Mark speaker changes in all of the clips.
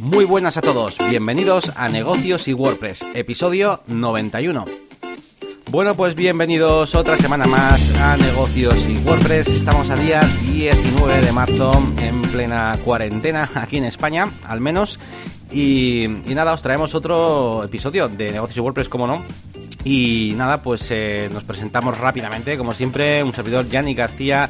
Speaker 1: Muy buenas a todos, bienvenidos a Negocios y WordPress, episodio 91. Bueno, pues bienvenidos otra semana más a Negocios y WordPress. Estamos a día 19 de marzo en plena cuarentena aquí en España, al menos. Y, nada, os traemos otro episodio de Negocios y WordPress, como no. Y nada, pues eh, nos presentamos rápidamente, como siempre, un servidor Yanni García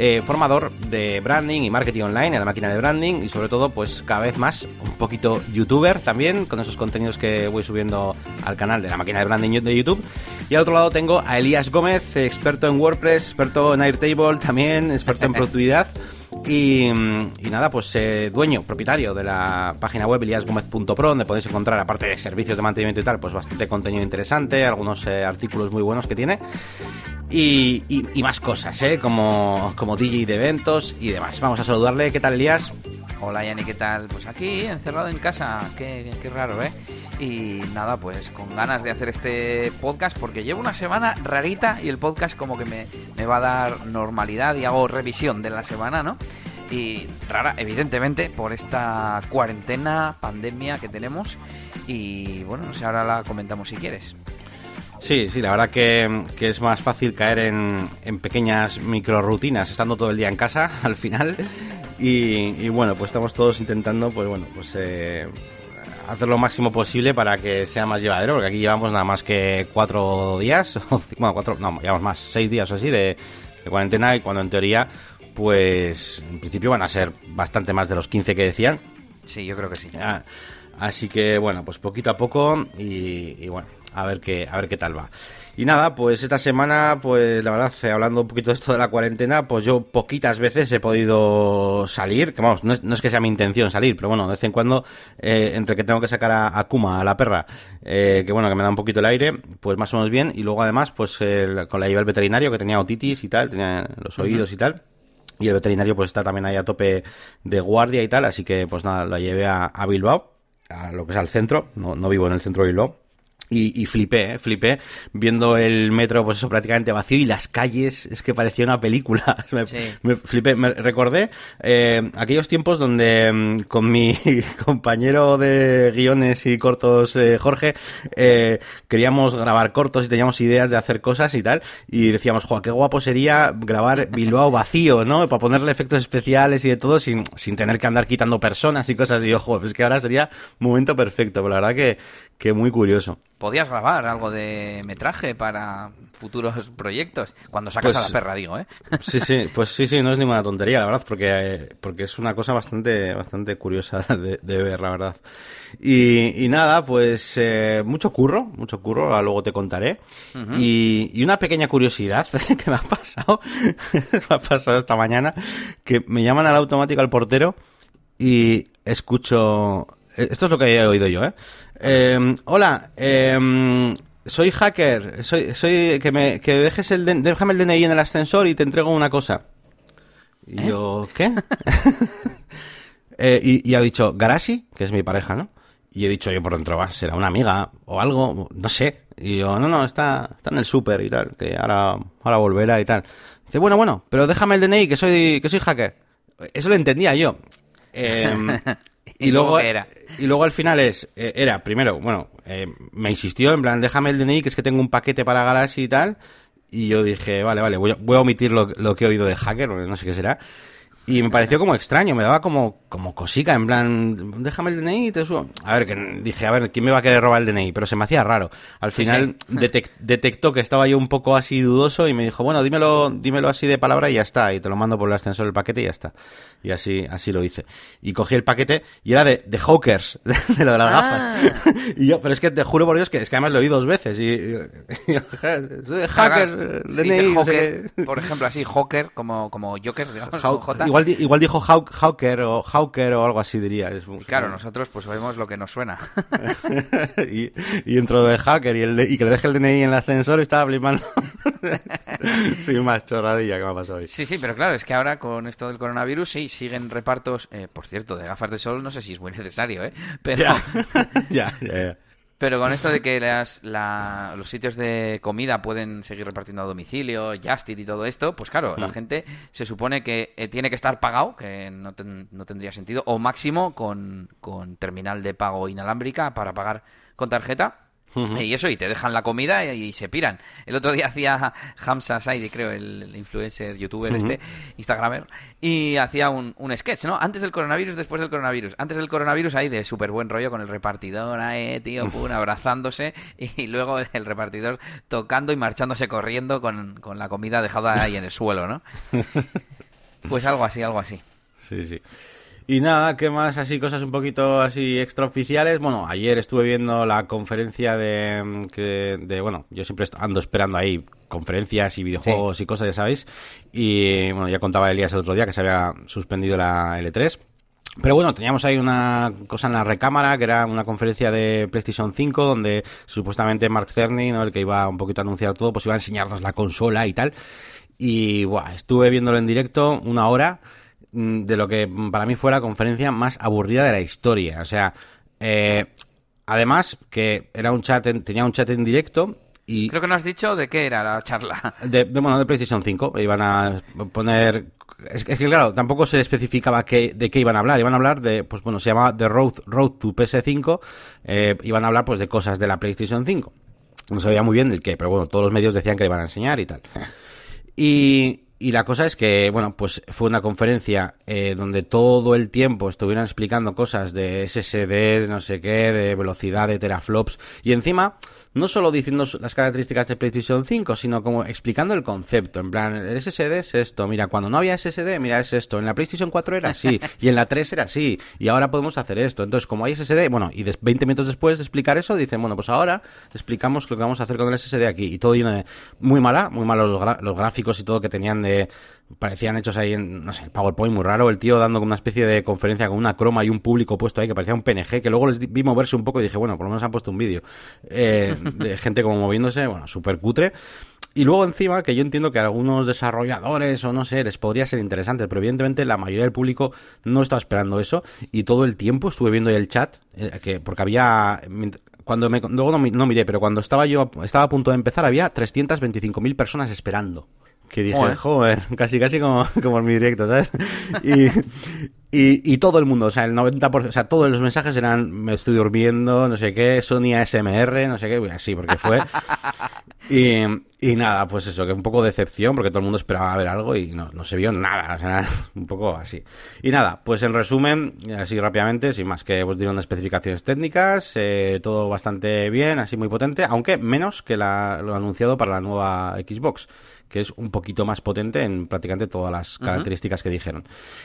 Speaker 1: eh, formador de branding y marketing online en la máquina de branding y sobre todo pues cada vez más un poquito youtuber también con esos contenidos que voy subiendo al canal de la máquina de branding de YouTube y al otro lado tengo a Elías Gómez experto en WordPress experto en Airtable también experto en productividad y, nada, pues eh, dueño, propietario de la página web eliasgomez.pro, donde podéis encontrar, aparte de servicios de mantenimiento y tal, pues bastante contenido interesante, algunos eh, artículos muy buenos que tiene. Y, más cosas, ¿eh? Como, como DJ de eventos y demás. Vamos a saludarle. ¿Qué tal, Elías?
Speaker 2: Hola, Yanni, ¿qué tal? Pues aquí, encerrado en casa. Qué, qué raro, ¿eh? Y nada, pues con ganas de hacer este podcast porque llevo una semana rarita y el podcast como que me, me va a dar normalidad y hago revisión de la semana, ¿no? y rara, evidentemente, por esta cuarentena, pandemia que tenemos. Y bueno, no ahora la comentamos si quieres.
Speaker 1: Sí, sí, la verdad que, es más fácil caer en, en pequeñas rutinas estando todo el día en casa al final. Y, bueno, pues estamos todos intentando, pues bueno, pues eh, hacer lo máximo posible para que sea más llevadero, porque aquí llevamos nada más que cuatro días, bueno, cuatro, no, llevamos más, seis días o así de, de cuarentena y cuando en teoría, pues en principio van a ser bastante más de los 15 que decían.
Speaker 2: Sí, yo creo que sí.
Speaker 1: Ah, así que bueno, pues poquito a poco y bueno, a ver qué, a ver qué tal va. Y nada, pues esta semana, pues la verdad, eh, hablando un poquito de esto de la cuarentena, pues yo poquitas veces he podido salir, que vamos, no es, que sea mi intención salir, pero bueno, de vez en cuando, eh, entre que tengo que sacar a, Kuma, a la perra, eh, que bueno, que me da un poquito el aire, pues más o menos bien, y luego además, pues con la llevé al veterinario, que tenía otitis y tal, tenía los oídos y tal. Y el veterinario pues está también ahí a tope de guardia y tal, así que pues nada, la llevé a, Bilbao, a lo que es al centro, no, no vivo en el centro de Bilbao y, y, flipé, ¿eh? flipé viendo el metro, pues eso, prácticamente vacío y las calles, es que parecía una película. me, me, flipé, me recordé eh, aquellos tiempos donde mm, con mi compañero de guiones y cortos, eh, Jorge, eh, queríamos grabar cortos y teníamos ideas de hacer cosas y tal, y decíamos, jo, qué guapo sería grabar Bilbao vacío, ¿no? Para ponerle efectos especiales y de todo sin, sin tener que andar quitando personas y cosas, y ojo, es que ahora sería momento perfecto, pero la verdad que, que muy curioso
Speaker 2: podías grabar algo de metraje para futuros proyectos. Cuando sacas a la pues, perra, digo, ¿eh?
Speaker 1: Sí, sí, pues sí, sí, no es ninguna tontería, la verdad, porque, porque es una cosa bastante, bastante curiosa de, ver, la verdad. Y, y nada, pues eh, mucho curro, mucho curro, luego te contaré. y, y, una pequeña curiosidad que me ha pasado, me ha pasado esta mañana, que me llaman al automático al portero y escucho... Esto es lo que he oído yo, ¿eh? Eh, hola, eh, soy hacker. Soy, soy que me que dejes el déjame el DNI en el ascensor y te entrego una cosa. Y ¿Eh? yo, ¿qué? eh, y, y, ha dicho Garashi, que es mi pareja, ¿no? Y he dicho yo por dentro, va, será una amiga o algo, no sé. Y yo, no, no, está, está en el súper y tal, que ahora, ahora volverá y tal. Dice, bueno, bueno, pero déjame el DNI, que soy, que soy hacker. Eso lo entendía yo. Eh, y luego era? y luego al final es eh, era primero bueno eh, me insistió en plan déjame el DNI que es que tengo un paquete para Galaxy y tal y yo dije vale vale voy a, voy a omitir lo, lo, que he oído de hacker no sé qué será y me pareció como extraño, me daba como, como cosica, en plan, déjame el DNI y te subo. A ver, que dije, a ver, ¿quién me va a querer robar el DNI? Pero se me hacía raro. Al final detectó que estaba yo un poco así dudoso y me dijo, bueno, dímelo, dímelo así de palabra y ya está. Y te lo mando por el ascensor el paquete y ya está. Y así, así lo hice. Y cogí el paquete y era de, de hawkers, de lo de las gafas. Ah. y yo, pero es que te juro por Dios que es que además lo oí dos veces. Y,
Speaker 2: hackers, DNI. por ejemplo, así, hawker, como, como Joker, digamos,
Speaker 1: J igual, dijo Hawker o Hawker o algo así diría.
Speaker 2: claro, nosotros pues vemos lo que nos suena.
Speaker 1: y, y dentro de Hacker y, el y que le deje el DNI en el ascensor estaba flipando. sí, más chorradilla que me ha pasado hoy.
Speaker 2: Sí, sí, pero claro, es que ahora con esto del coronavirus sí, siguen repartos, eh, por cierto, de gafas de sol, no sé si es muy necesario, ¿eh? Pero...
Speaker 1: ya, ya, ya.
Speaker 2: Pero con esto de que las, los sitios de comida pueden seguir repartiendo a domicilio, Justit y todo esto, pues claro, la mm. gente se supone que eh, tiene que estar pagado, que no, no tendría sentido, o máximo con, con terminal de pago inalámbrica para pagar con tarjeta y eso, y te dejan la comida y, se piran. El otro día hacía Hamza Saidi, creo, el, influencer, youtuber este, instagramer, y hacía un, un, sketch, ¿no? Antes del coronavirus, después del coronavirus. Antes del coronavirus ahí de súper buen rollo con el repartidor, eh, tío, pum, abrazándose, y luego el repartidor tocando y marchándose corriendo con, con la comida dejada ahí en el suelo, ¿no? Pues algo así, algo así.
Speaker 1: Sí, sí. Y nada, ¿qué más? Así, cosas un poquito así extraoficiales. Bueno, ayer estuve viendo la conferencia de, que, de bueno, yo siempre ando esperando ahí conferencias y videojuegos y cosas, ya sabéis. Y bueno, ya contaba Elías el otro día que se había suspendido la L3. Pero bueno, teníamos ahí una cosa en la recámara, que era una conferencia de PlayStation 5, donde supuestamente Mark Cerny, ¿no? el que iba un poquito a anunciar todo, pues iba a enseñarnos la consola y tal. Y bueno, estuve viéndolo en directo una hora Mm, de lo que para mí fue la conferencia más aburrida de la historia. O sea, eh, además que era un chat, tenía un chat en directo y...
Speaker 2: Creo que no has dicho de qué era la charla.
Speaker 1: De, bueno, de PlayStation 5. Iban a poner... Es, que claro, tampoco se especificaba qué, de qué iban a hablar. Iban a hablar de, pues bueno, se llamaba The Road, Road to PS5. Eh, iban a hablar pues de cosas de la PlayStation 5. No sabía muy bien del qué, pero bueno, todos los medios decían que le iban a enseñar y tal. Y, y la cosa es que, bueno, pues fue una conferencia eh, donde todo el tiempo estuvieron explicando cosas de SSD, de no sé qué, de velocidad, de teraflops. Y encima, no solo diciendo las características de PlayStation 5, sino como explicando el concepto. En plan, el SSD es esto, mira, cuando no había SSD, mira, es esto. En la PlayStation 4 era así, y en la 3 era así, y ahora podemos hacer esto. Entonces, como hay SSD, bueno, y 20 minutos después de explicar eso, dicen, bueno, pues ahora explicamos lo que vamos a hacer con el SSD aquí. Y todo lleno de muy mala, muy malos los, los gráficos y todo que tenían de parecían hechos ahí en, no sé, PowerPoint muy raro, el tío dando una especie de conferencia con una croma y un público puesto ahí que parecía un PNG, que luego les vi moverse un poco y dije, bueno, por lo menos han puesto un vídeo eh, de gente como moviéndose, bueno, súper cutre. Y luego encima, que yo entiendo que a algunos desarrolladores o no sé, les podría ser interesante, pero evidentemente la mayoría del público no estaba esperando eso y todo el tiempo estuve viendo el chat, eh, que porque había cuando me, luego no, no, miré, pero cuando estaba yo estaba a punto de empezar había 325.000 personas esperando. Que dije, joder, casi casi como, como en mi directo, ¿sabes? Y, y, todo el mundo, o sea, el 90%, o sea, todos los mensajes eran, me estoy durmiendo, no sé qué, Sony ASMR, no sé qué, así, porque fue. Y, y nada, pues eso, que un poco de decepción, porque todo el mundo esperaba ver algo y no, no se vio nada, o sea, un poco así. Y nada, pues en resumen, así rápidamente, sin más que os dieron especificaciones técnicas, eh, todo bastante bien, así muy potente, aunque menos que la, lo anunciado para la nueva Xbox que es un poquito más potente en prácticamente todas las características que dijeron.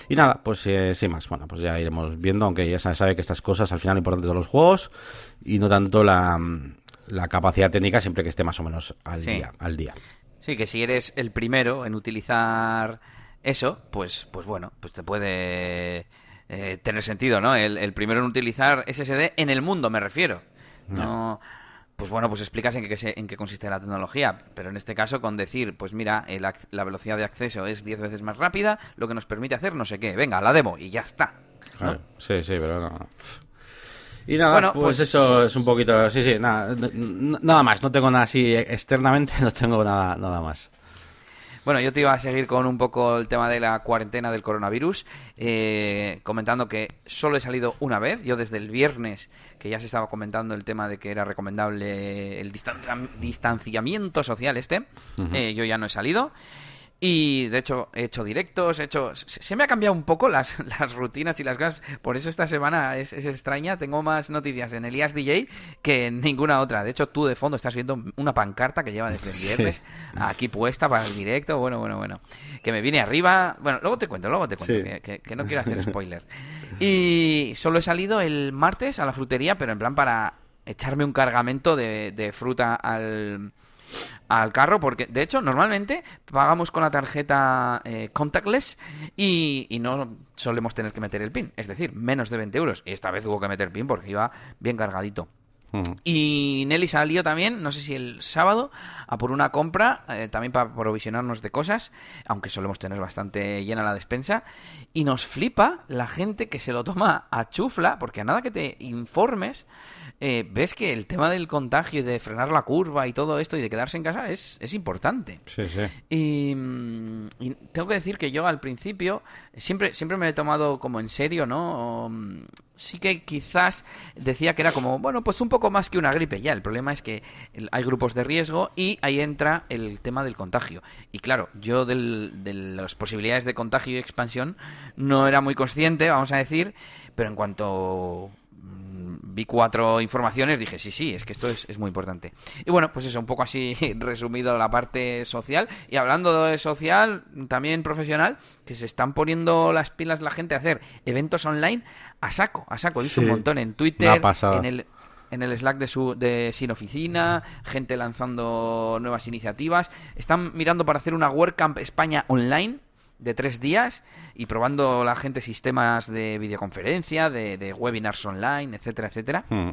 Speaker 1: Y nada, pues eh, sin más, bueno, pues ya iremos viendo, aunque ya se sabe que estas cosas al final lo importante son los juegos y no tanto la, la capacidad técnica siempre que esté más o menos al día, al día.
Speaker 2: Sí, que si eres el primero en utilizar eso, pues, pues bueno, pues te puede eh, tener sentido, ¿no? El, el, primero en utilizar SSD en el mundo, me refiero. no pues bueno, pues explicas en qué, en qué consiste la tecnología, pero en este caso con decir, pues mira, la velocidad de acceso es 10 veces más rápida, lo que nos permite hacer no sé qué, venga, la demo y ya está.
Speaker 1: Sí, sí, pero no. Y nada, bueno, pues, pues, eso es un poquito, sí, sí, nada, nada más, no tengo nada así externamente, no tengo nada, nada más.
Speaker 2: Bueno, yo te iba a seguir con un poco el tema de la cuarentena del coronavirus, eh, comentando que solo he salido una vez. Yo desde el viernes, que ya se estaba comentando el tema de que era recomendable el distanciamiento social este, eh, yo ya no he salido. Y de hecho he hecho directos, he hecho... Se me ha cambiado un poco las, las rutinas y las cosas. Por eso esta semana es, extraña. Tengo más noticias en Elías DJ que en ninguna otra. De hecho, tú de fondo estás viendo una pancarta que lleva desde el viernes aquí puesta para el directo. Bueno, bueno, bueno. Que me viene arriba. Bueno, luego te cuento, luego te cuento. Que, que, no quiero hacer spoiler. Y solo he salido el martes a la frutería, pero en plan para echarme un cargamento de, de fruta al al carro porque de hecho normalmente pagamos con la tarjeta eh, contactless y, no solemos tener que meter el pin, es decir, menos de 20 euros. Y esta vez hubo que meter pin porque iba bien cargadito. Y Nelly salió también, no sé si el sábado, a por una compra, eh, también para provisionarnos de cosas, aunque solemos tener bastante llena la despensa. Y nos flipa la gente que se lo toma a chufla, porque a nada que te informes, eh, ves que el tema del contagio y de frenar la curva y todo esto y de quedarse en casa es, es importante.
Speaker 1: Sí, sí.
Speaker 2: Y, mm, y tengo que decir que yo al principio siempre, siempre me he tomado como en serio, ¿no? Mm, sí que quizás decía que era como, bueno, pues un poco más que una gripe ya. El problema es que hay grupos de riesgo y ahí entra el tema del contagio. Y claro, yo del, de las posibilidades de contagio y expansión no era muy consciente, vamos a decir, pero en cuanto vi cuatro informaciones, dije, sí, sí, es que esto es, es, muy importante. Y bueno, pues eso, un poco así resumido la parte social. Y hablando de social, también profesional, que se están poniendo las pilas la gente a hacer eventos online a saco, a saco. He
Speaker 1: Sí,
Speaker 2: un montón en Twitter, en el en el Slack de, su, de Sin Oficina, gente lanzando nuevas iniciativas. Están mirando para hacer una WordCamp España online de tres días y probando la gente sistemas de videoconferencia, de, de webinars online, etcétera, etcétera.
Speaker 1: Mm.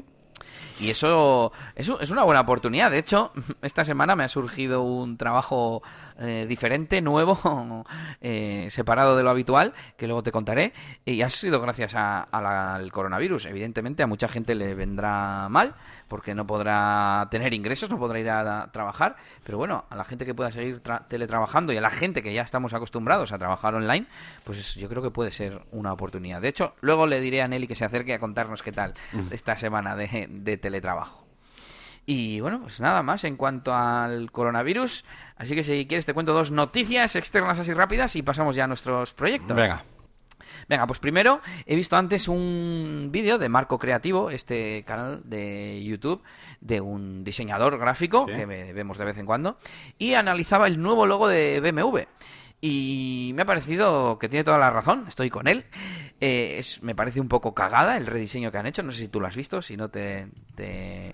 Speaker 2: Y eso, eso es una buena oportunidad. De hecho, esta semana me ha surgido un trabajo eh, diferente, nuevo, eh, separado de lo habitual, que luego te contaré. Y ha sido gracias a- a la- al coronavirus. Evidentemente, a mucha gente le vendrá mal, porque no podrá tener ingresos, no podrá ir a, a trabajar. Pero bueno, a la gente que pueda seguir tra- teletrabajando y a la gente que ya estamos acostumbrados a trabajar online, pues es- yo creo que puede ser una oportunidad. De hecho, luego le diré a Nelly que se acerque a contarnos qué tal esta semana de, de teletrabajo. Y bueno, pues nada más en cuanto al coronavirus. Así que si quieres te cuento dos noticias externas así rápidas y pasamos ya a nuestros proyectos.
Speaker 1: Venga.
Speaker 2: Venga, pues primero he visto antes un vídeo de Marco Creativo, este canal de YouTube de un diseñador gráfico
Speaker 1: Sí.
Speaker 2: que ve- vemos de vez en cuando, y analizaba el nuevo logo de BMW. Y me ha parecido que tiene toda la razón, estoy con él. Eh, es- me parece un poco cagada el rediseño que han hecho, no sé si tú lo has visto, si no te,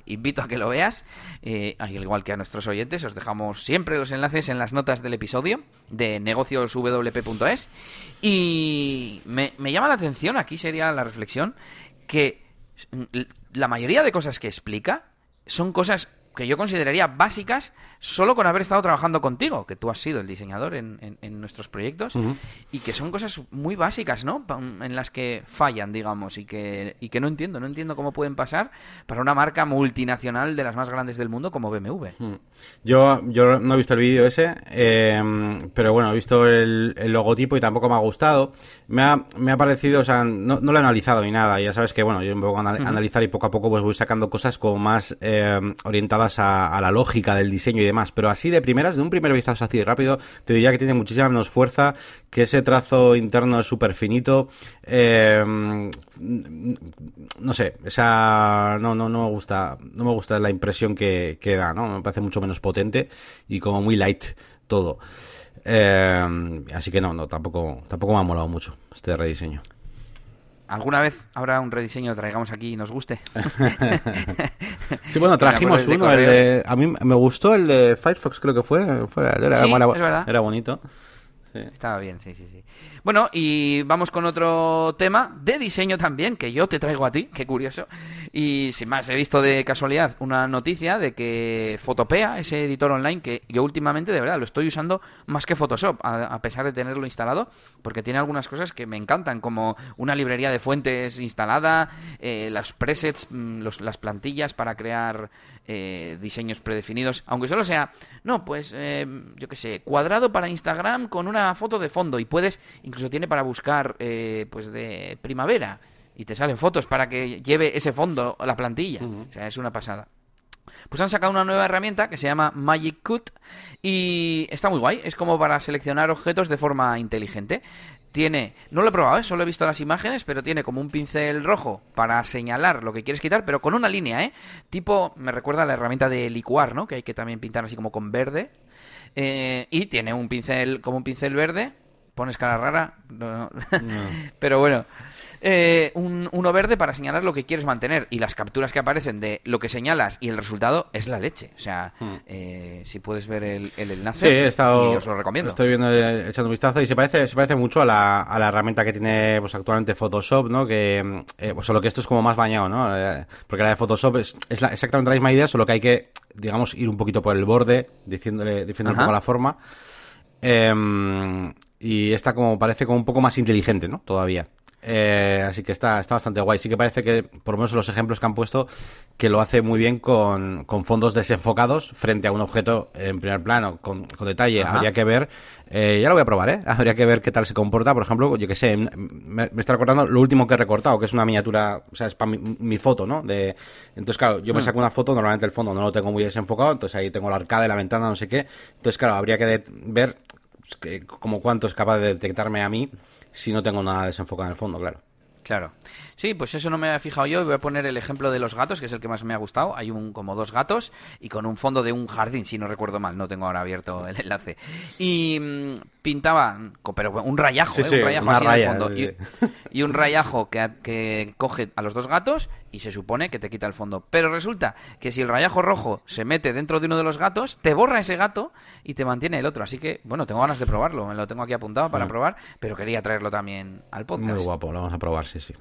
Speaker 2: invito a que lo veas. Eh, al igual que a nuestros oyentes, os dejamos siempre los enlaces en las notas del episodio de negocioswp.es. Y me llama la atención, aquí sería la reflexión, que la mayoría de cosas que explica son cosas que yo consideraría básicas solo con haber estado trabajando contigo, que tú has sido el diseñador en, en- en nuestros proyectos, y que son cosas muy básicas, ¿no? Pa- En las que fallan, digamos, y que, y que no entiendo, no entiendo cómo pueden pasar para una marca multinacional de las más grandes del mundo como BMW.
Speaker 1: Mm. Yo, yo no he visto el vídeo ese, eh, pero bueno, he visto el, el logotipo y tampoco me ha gustado. Me ha, me ha parecido, o sea, no, no lo he analizado ni nada. Ya sabes que, bueno, yo me pongo a anal- analizar y poco a poco pues voy sacando cosas como más eh, orientadas a, a la lógica del diseño y demás. Pero así de primeras, de un primer vistazo así rápido, te diría que tiene muchísima menos fuerza, que ese trazo interno es súper finito. eh, no sé, esa no, no, no me gusta, no me gusta la impresión que, que da, ¿no? Me parece mucho menos potente y como muy light todo. Eh, así que no, no, tampoco, tampoco me ha molado mucho este rediseño.
Speaker 2: ¿Alguna vez habrá un rediseño que traigamos aquí y nos guste?
Speaker 1: Sí, bueno,
Speaker 2: me
Speaker 1: trajimos uno, el de, a mí me gustó el de Firefox, creo que fue, fue- era,
Speaker 2: Sí,
Speaker 1: era- era bonito. Sí.
Speaker 2: Estaba bien, sí, sí, sí. Bueno, y vamos con otro tema de diseño también, que yo te traigo a ti, qué curioso. Y sin más, he visto de casualidad una noticia de que Fotopea, ese editor online, que yo últimamente de verdad lo estoy usando más que Photoshop, a, a pesar de tenerlo instalado, porque tiene algunas cosas que me encantan, como una librería de fuentes instalada, eh, los presets, mm, los- las plantillas para crear eh, diseños predefinidos, aunque solo sea, no, pues eh, yo qué sé, cuadrado para Instagram con una foto de fondo y puedes, tiene para buscar eh, pues de primavera y te salen fotos para que lleve ese fondo a la plantilla, o sea, es una pasada. Pues han sacado una nueva herramienta que se llama Magic Cut y está muy guay. Es como para seleccionar objetos de forma inteligente. Tiene, no lo he probado, ¿eh? solo he visto las imágenes, pero tiene como un pincel rojo para señalar lo que quieres quitar, pero con una línea, ¿eh? Tipo, me recuerda a la herramienta de licuar, ¿no? Que hay que también pintar así como con verde. Eh, y tiene un pincel, como un pincel verde. Pones cara rara, no, no. pero bueno. eh, un, uno verde para señalar lo que quieres mantener. Y las capturas que aparecen de lo que señalas y el resultado es la leche. O sea,
Speaker 1: Hmm.
Speaker 2: eh, si puedes ver el, el enlace,
Speaker 1: Sí, he estado,
Speaker 2: y os lo recomiendo.
Speaker 1: Estoy viendo, eh, echando un vistazo y se parece, se parece mucho a la, a la herramienta que tiene pues actualmente Photoshop, ¿no? Que, eh, pues solo que esto es como más bañado, ¿no? Eh, porque la de Photoshop es, es la- exactamente la misma idea, solo que hay que, digamos, ir un poquito por el borde, diciéndole, diciendo un poco la forma. Em, y esta como parece como un poco más inteligente, ¿no? Todavía. Eh, así que está, está bastante guay. Sí que parece que, por lo menos los ejemplos que han puesto, que lo hace muy bien con, con fondos desenfocados frente a un objeto en primer plano, con, con detalle.
Speaker 2: Ajá.
Speaker 1: Habría que ver, eh, ya lo voy a probar, ¿eh? Habría que ver qué tal se comporta. Por ejemplo, yo que sé, me, me está recordando lo último que he recortado, que es una miniatura, o sea, es para mi, mi foto, ¿no? De, entonces, claro, yo me saco una foto, normalmente el fondo no lo tengo muy desenfocado, entonces ahí tengo la arcada de la ventana, no sé qué. Entonces, claro, habría que ver como cuánto es capaz de detectarme a mí si no tengo nada desenfocado en el fondo, claro.
Speaker 2: Claro. Sí, pues eso no me había fijado yo y voy a poner el ejemplo de los gatos, que es el que más me ha gustado. Hay un como dos gatos y con un fondo de un jardín, si no recuerdo mal, no tengo ahora abierto el enlace. Y mm, pintaban, pero un rayajo,
Speaker 1: Sí,
Speaker 2: ¿eh?
Speaker 1: sí,
Speaker 2: un rayajo así en el fondo.
Speaker 1: sí,
Speaker 2: Y, y un rayajo que, que coge a los dos gatos y se supone que te quita el fondo. Pero resulta que si el rayajo rojo se mete dentro de uno de los gatos, te borra ese gato y te mantiene el otro. Así que, bueno, tengo ganas de probarlo. Me lo tengo aquí apuntado para
Speaker 1: Sí.
Speaker 2: probar, pero quería traerlo también al podcast.
Speaker 1: Muy guapo, lo vamos a probar, sí, sí.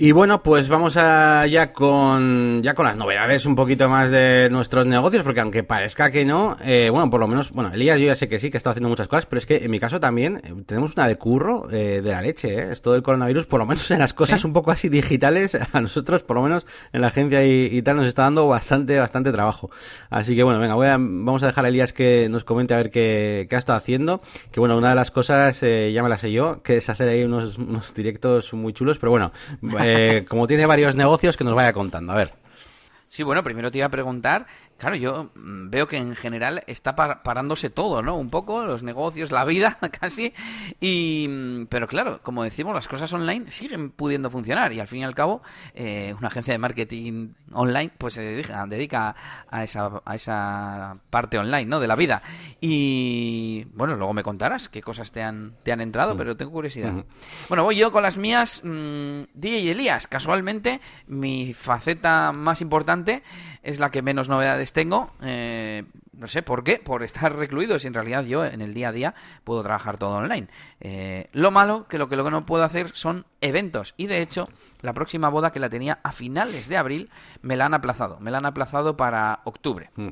Speaker 1: Y bueno, pues vamos a ya con ya con las novedades un poquito más de nuestros negocios, porque aunque parezca que no, eh, bueno, por lo menos, bueno, Elías yo ya sé que sí, que está haciendo muchas cosas, pero es que en mi caso también eh, tenemos una de curro eh, de la leche, ¿eh? Esto del coronavirus, por lo menos en las cosas un poco así digitales, a nosotros, por lo menos en la agencia y, y tal, nos está dando bastante, bastante trabajo. Así que bueno, venga, voy a- vamos a dejar a Elías que nos comente a ver qué, qué ha estado haciendo. Que bueno, una de las cosas, eh, ya me la sé yo, que es hacer ahí unos, unos directos muy chulos, pero bueno, eh, como tiene varios negocios, que nos vaya contando. A ver.
Speaker 2: Sí, bueno, primero te iba a preguntar, claro, yo mm, veo que en general está par- parándose todo, ¿no? Un poco, los negocios, la vida, casi. Y, mm, pero claro, como decimos, las cosas online siguen pudiendo funcionar y al fin y al cabo, eh, una agencia de marketing online, pues se dedica, dedica a esa, a esa parte online, ¿no? De la vida. Y bueno, luego me contarás qué cosas te han, te han entrado, pero tengo curiosidad. Bueno, voy yo con las mías. mm, DJ Elías, casualmente, mi faceta más importante es la que menos novedades tengo. eh, no sé por qué, por estar recluido, si en realidad yo en el día a día puedo trabajar todo online. Eh, lo malo, que lo que lo que no puedo hacer son eventos. Y de hecho, la próxima boda que la tenía a finales de abril, me la han aplazado. Me la han aplazado para octubre.
Speaker 1: Mm.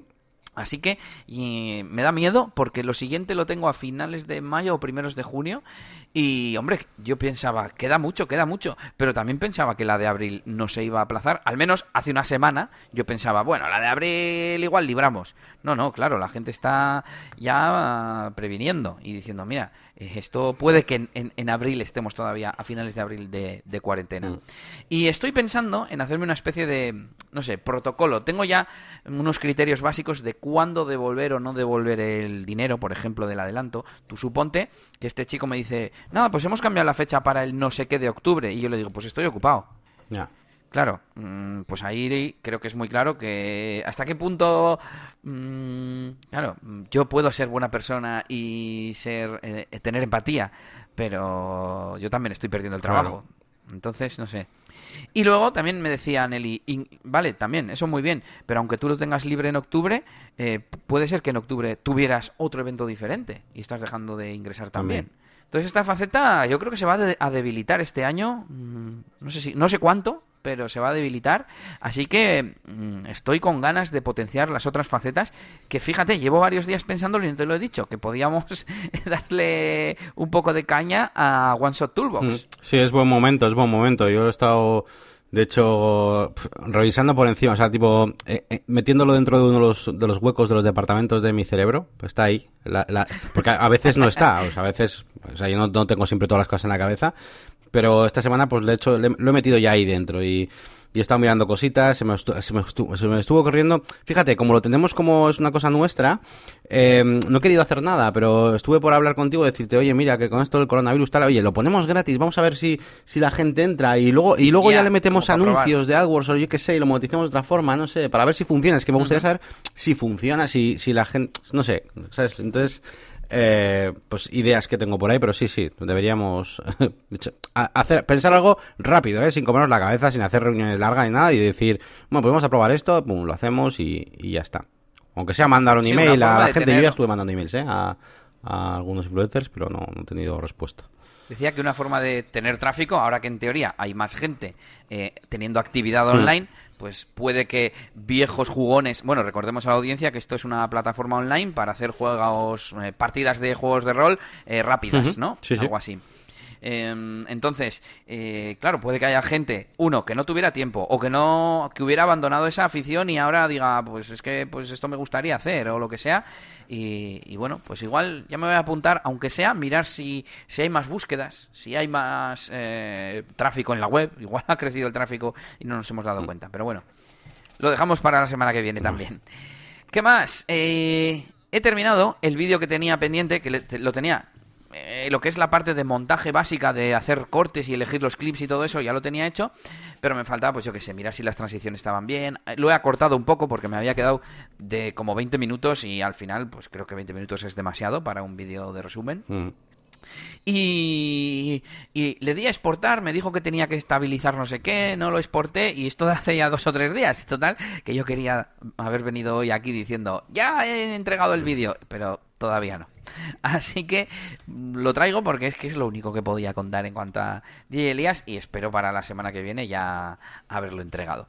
Speaker 2: Así que y me da miedo porque lo siguiente lo tengo a finales de mayo o primeros de junio. Y hombre, yo pensaba, queda mucho, queda mucho. Pero también pensaba que la de abril no se iba a aplazar. Al menos hace una semana yo pensaba, bueno, la de abril igual libramos. No, no, claro, la gente está ya previniendo y diciendo, mira, esto puede que en, en- en abril estemos todavía a finales de abril de, de cuarentena.
Speaker 1: Mm.
Speaker 2: Y estoy pensando en hacerme una especie de, no sé, protocolo. Tengo ya unos criterios básicos de cuándo devolver o no devolver el dinero, por ejemplo, del adelanto. Tú suponte que este chico me dice, nada, pues hemos cambiado la fecha para el no sé qué de octubre. Y yo le digo, pues estoy ocupado.
Speaker 1: Ya.
Speaker 2: Claro, mm, pues ahí creo que es muy claro que hasta qué punto, mm, claro, yo puedo ser buena persona y ser eh, tener empatía, pero yo también estoy perdiendo el
Speaker 1: Claro.
Speaker 2: trabajo. Entonces, no sé. Y luego también me decía Nelly, vale, también, eso muy bien, pero aunque tú lo tengas libre en octubre, eh, puede ser que en octubre tuvieras otro evento diferente y estás dejando de ingresar también.
Speaker 1: También.
Speaker 2: Entonces esta faceta yo creo que se va a, de- a debilitar este año, mm, no sé si, no sé cuánto, pero se va a debilitar, así que mm, estoy con ganas de potenciar las otras facetas, que fíjate, llevo varios días pensándolo y no te lo he dicho, que podíamos darle un poco de caña a One Shot Toolbox.
Speaker 1: Mm, Sí, es buen momento, es buen momento. Yo he estado, de hecho, revisando por encima, o sea, tipo, eh, eh, metiéndolo dentro de uno de los, de los huecos de los departamentos de mi cerebro, pues está ahí. La- la- porque a, veces no está, o sea, a veces, o sea, yo no, no tengo siempre todas las cosas en la cabeza, pero esta semana, pues, de hecho, le- lo he metido ya ahí dentro y... Y he estado mirando cositas, se me, estu- se, me estu- se me estuvo corriendo. Fíjate, como lo tenemos como es una cosa nuestra, eh, no he querido hacer nada, pero estuve por hablar contigo y decirte, oye, mira, que con esto del coronavirus tal, oye, lo ponemos gratis, vamos a ver si, si la gente entra y luego, y luego ya,
Speaker 2: Ya,
Speaker 1: le metemos anuncios de AdWords o yo qué sé, y lo monetizamos de otra forma, no sé, para ver si funciona. Es que me gustaría saber si funciona, si, si la gente, no sé, ¿sabes? Entonces, eh, pues ideas que tengo por ahí, pero sí, sí, deberíamos hacer, pensar algo rápido, ¿eh? sin comernos la cabeza, sin hacer reuniones largas ni nada y decir, bueno, pues vamos a probar esto, pum, lo hacemos y, ya está. Aunque sea mandar un email a la gente, yo ya estuve mandando emails ¿eh? a, algunos influencers, pero no, no he tenido respuesta.
Speaker 2: Decía que una forma de tener tráfico, ahora que en teoría hay más gente eh, teniendo actividad hmm. online, pues puede que viejos jugones, bueno, recordemos a la audiencia que esto es una plataforma online para hacer juegos, eh, partidas de juegos de rol eh, rápidas, ¿no?
Speaker 1: Sí,
Speaker 2: Algo así. Em, entonces, eh, claro, puede que haya gente, uno, que no tuviera tiempo o que no, que hubiera abandonado esa afición y ahora diga, pues es que pues esto me gustaría hacer o lo que sea. Y, bueno, pues igual ya me voy a apuntar, aunque sea mirar si, si hay más búsquedas, si hay más eh, tráfico en la web. Igual ha crecido el tráfico y no nos hemos dado mm. cuenta. Pero bueno, lo dejamos para la semana que viene también. ¿Qué más? Eh, he terminado el vídeo que tenía pendiente, que lo tenía eh, lo que es la parte de montaje básica de hacer cortes y elegir los clips y todo eso ya lo tenía hecho, pero me faltaba, pues yo que sé, mirar si las transiciones estaban bien. Eh, lo he acortado un poco porque me había quedado de como 20 minutos y al final, pues creo que 20 minutos es demasiado para un vídeo de resumen. Mm. Y, le di a exportar, me dijo que tenía que estabilizar no sé qué, no lo exporté y esto hace ya dos o tres días. Total, que yo quería haber venido hoy aquí diciendo, ya he entregado el vídeo, pero todavía no. Así que lo traigo porque es que es lo único que podía contar en cuanto a DJ y espero para la semana que viene ya haberlo entregado.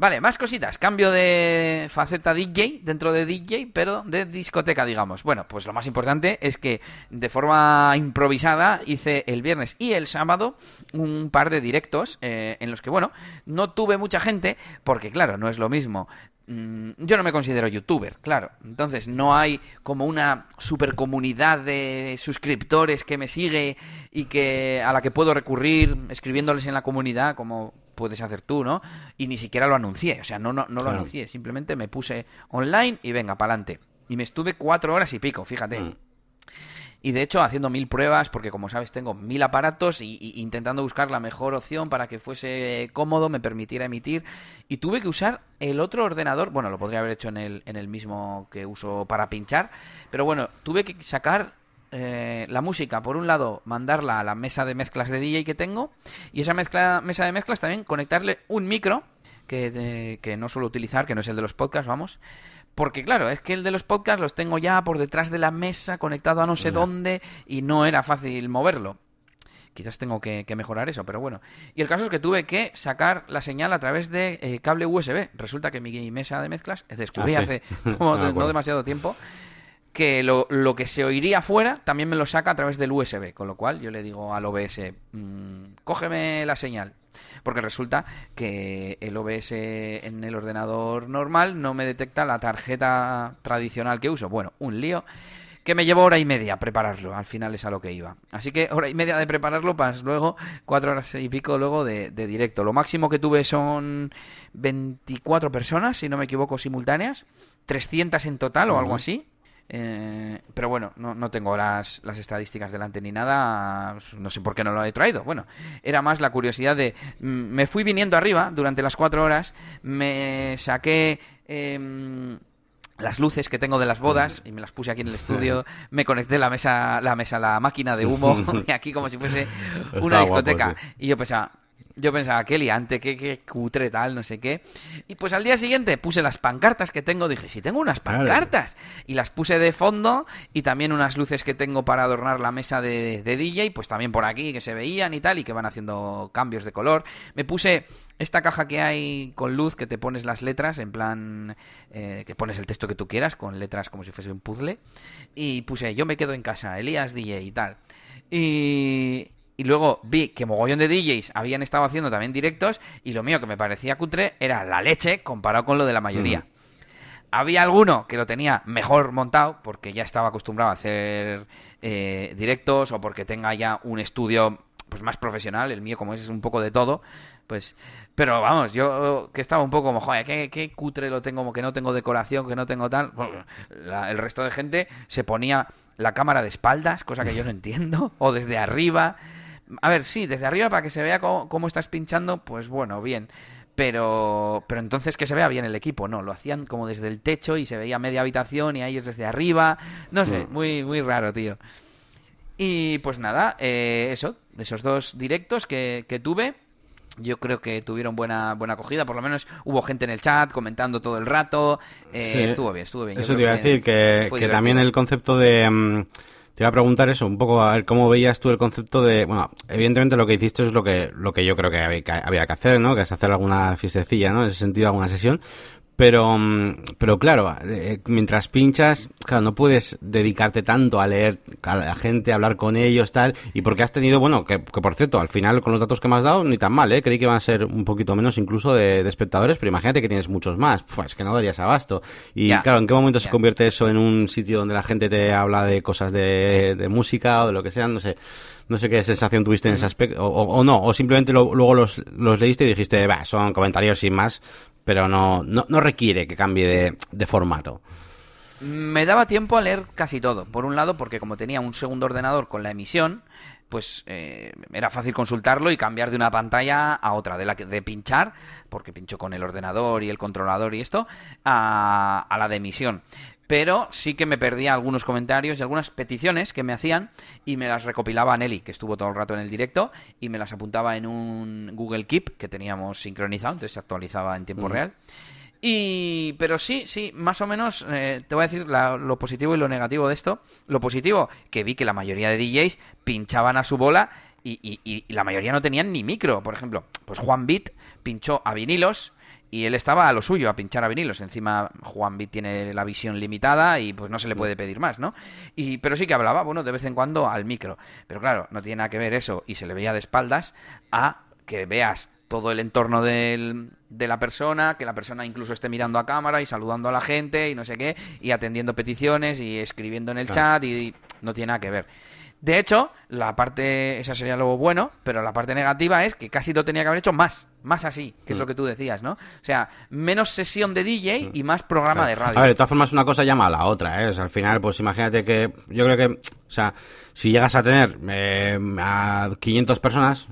Speaker 2: Vale, más cositas. Cambio de faceta DJ dentro de DJ, pero de discoteca, digamos. Bueno, pues lo más importante es que de forma improvisada hice el viernes y el sábado un par de directos eh, en los que, bueno, no tuve mucha gente, porque claro, no es lo mismo mm, yo no me considero youtuber, claro. Entonces no hay como una super comunidad de suscriptores que me sigue y que a la que puedo recurrir escribiéndoles en la comunidad como puedes hacer tú, ¿no? Y ni siquiera lo anuncié, o sea, no, no, no lo anuncié, simplemente me puse online y venga, para adelante. Y me estuve cuatro horas y pico, fíjate. Mm. Y de hecho, haciendo mil pruebas, porque como sabes, tengo mil aparatos y, intentando buscar la mejor opción para que fuese cómodo, me permitiera emitir. Y tuve que usar el otro ordenador. Bueno, lo podría haber hecho en el, en el mismo que uso para pinchar. Pero bueno, tuve que sacar eh, la música, por un lado, mandarla a la mesa de mezclas de DJ que tengo y esa mezcla, mesa de mezclas también conectarle un micro que, que no suelo utilizar, que no es el de los podcasts, vamos. Porque claro, es que el de los podcasts los tengo ya por detrás de la mesa, conectado a no sé dónde, y no era fácil moverlo. Quizás tengo que, mejorar eso, pero bueno. Y el caso es que tuve que sacar la señal a través de eh, cable USB. Resulta que mi mesa de mezclas, descubrí ah, hace no demasiado tiempo, que lo, lo, que se oiría afuera también me lo saca a través del USB, con lo cual yo le digo al OBS, mmm, cógeme la señal, porque resulta que el OBS en el ordenador normal no me detecta la tarjeta tradicional que uso. Bueno, un lío que me llevó hora y media prepararlo, al final es a lo que iba. Así que hora y media de prepararlo, más luego cuatro horas y pico luego de, de directo. Lo máximo que tuve son 24 personas, si no me equivoco, simultáneas, 300 en total o algo así. Eh, pero bueno, no, no tengo las, las, estadísticas delante ni nada, no sé por qué no lo he traído. Bueno, era más la curiosidad de... Mm, me fui viniendo arriba durante las cuatro horas, me saqué... Em, las luces que tengo de las bodas y me las puse aquí en el estudio, me conecté la mesa, la mesa, la máquina de humo y aquí como si fuese una discoteca. Y yo pensaba, yo pensaba, qué liante, qué, qué cutre tal, no sé qué. Y pues al día siguiente puse las pancartas que tengo, dije, si tengo unas pancartas. Y las puse de fondo y también unas luces que tengo para adornar la mesa de, de DJ, pues también por aquí que se veían y tal, y que van haciendo cambios de color. Me puse esta caja que hay con luz que te pones las letras en plan eh, que pones el texto que tú quieras con letras como si fuese un puzzle y puse yo me quedo en casa Elías DJ y tal y, y luego vi que mogollón de DJs habían estado haciendo también directos y lo mío que me parecía cutre era la leche comparado con lo de la mayoría. Había alguno que lo tenía mejor montado porque ya estaba acostumbrado a hacer eh, directos o porque tenga ya un estudio pues más profesional, el mío como es, es un poco de todo, pues pero vamos, yo que estaba un poco como, joder, qué, cutre lo tengo, como que no tengo decoración, que no tengo tal. el resto de gente se ponía la cámara de espaldas, cosa que yo no entiendo, o desde arriba. A ver, sí, desde arriba para que se vea cómo, estás pinchando, pues bueno, bien. pero pero entonces que se vea bien el equipo, no, lo hacían como desde el techo y se veía media habitación y a ellos desde arriba, no sé,
Speaker 1: Mm.
Speaker 2: muy muy raro, tío. Y pues nada, eh, eso, esos dos directos que, que tuve, yo creo que tuvieron buena buena acogida, por lo menos hubo gente en el chat comentando todo el rato, eh,
Speaker 1: Sí.
Speaker 2: estuvo bien, estuvo bien. Yo
Speaker 1: Eso te iba a decir, que, que también el concepto de... te iba a preguntar eso, un poco a ver cómo veías tú el concepto de... Bueno, evidentemente lo que hiciste es lo que, lo que yo creo que había, que había que hacer, ¿no? Que es hacer alguna fiestecilla, ¿no? En ese sentido, alguna sesión. Pero, mm, pero claro, eh, mientras pinchas, claro, no puedes dedicarte tanto a leer a la gente, a hablar con ellos, tal, y porque has tenido, bueno, que, que por cierto, al final con los datos que me has dado, ni tan mal, ¿eh? Creí que iban a ser un poquito menos incluso de, de espectadores, pero imagínate que tienes muchos más, pues que no darías abasto. Y claro, ¿en qué momento se convierte eso en un sitio donde la gente te habla de cosas de, de música o de lo que sea? No sé. No sé qué sensación tuviste en ese aspecto, o, o- o no, o simplemente lo- luego los, los leíste y dijiste, va, son comentarios sin más, pero no, no, no requiere que cambie de, de formato.
Speaker 2: Me daba tiempo a leer casi todo. Por un lado, porque como tenía un segundo ordenador con la emisión, pues eh, era fácil consultarlo y cambiar de una pantalla a otra, de la que, de pinchar, porque pincho con el ordenador y el controlador y esto, a, a la de emisión. Pero sí que me perdía algunos comentarios y algunas peticiones que me hacían y me las recopilaba Nelly, que estuvo todo el rato en el directo, y me las apuntaba en un Google Keep que teníamos sincronizado, entonces se actualizaba en tiempo real. Y, pero sí, sí, más o menos eh, te voy a decir la- lo positivo y lo negativo de esto. Lo positivo, que vi que la mayoría de DJs pinchaban a su bola y, y- y- y la mayoría no tenían ni micro. Por ejemplo, pues Juan Beat pinchó a vinilos y él estaba a lo suyo, a pinchar a vinilos. Encima Juan Beat tiene la visión limitada y pues no se le puede pedir más, ¿no? Y, pero sí que hablaba, bueno, de vez en cuando al micro. Pero claro, no tiene nada que ver eso y se le veía de espaldas a que veas todo el entorno del- de la persona, que la persona incluso esté mirando a cámara y saludando a la gente y no sé qué, y atendiendo peticiones y escribiendo en el
Speaker 1: Claro.
Speaker 2: chat y no tiene nada que ver. De hecho, la parte, esa sería lo bueno, pero la parte negativa es que casi lo tenía que haber hecho más, más así, que es
Speaker 1: Mm.
Speaker 2: lo que tú decías, ¿no? O sea, menos sesión de DJ y más programa de radio.
Speaker 1: A ver, de todas formas, una cosa llama a la otra, ¿eh? O sea, al final, pues imagínate que. Yo creo que. O sea, si llegas a tener eh, a 500 personas.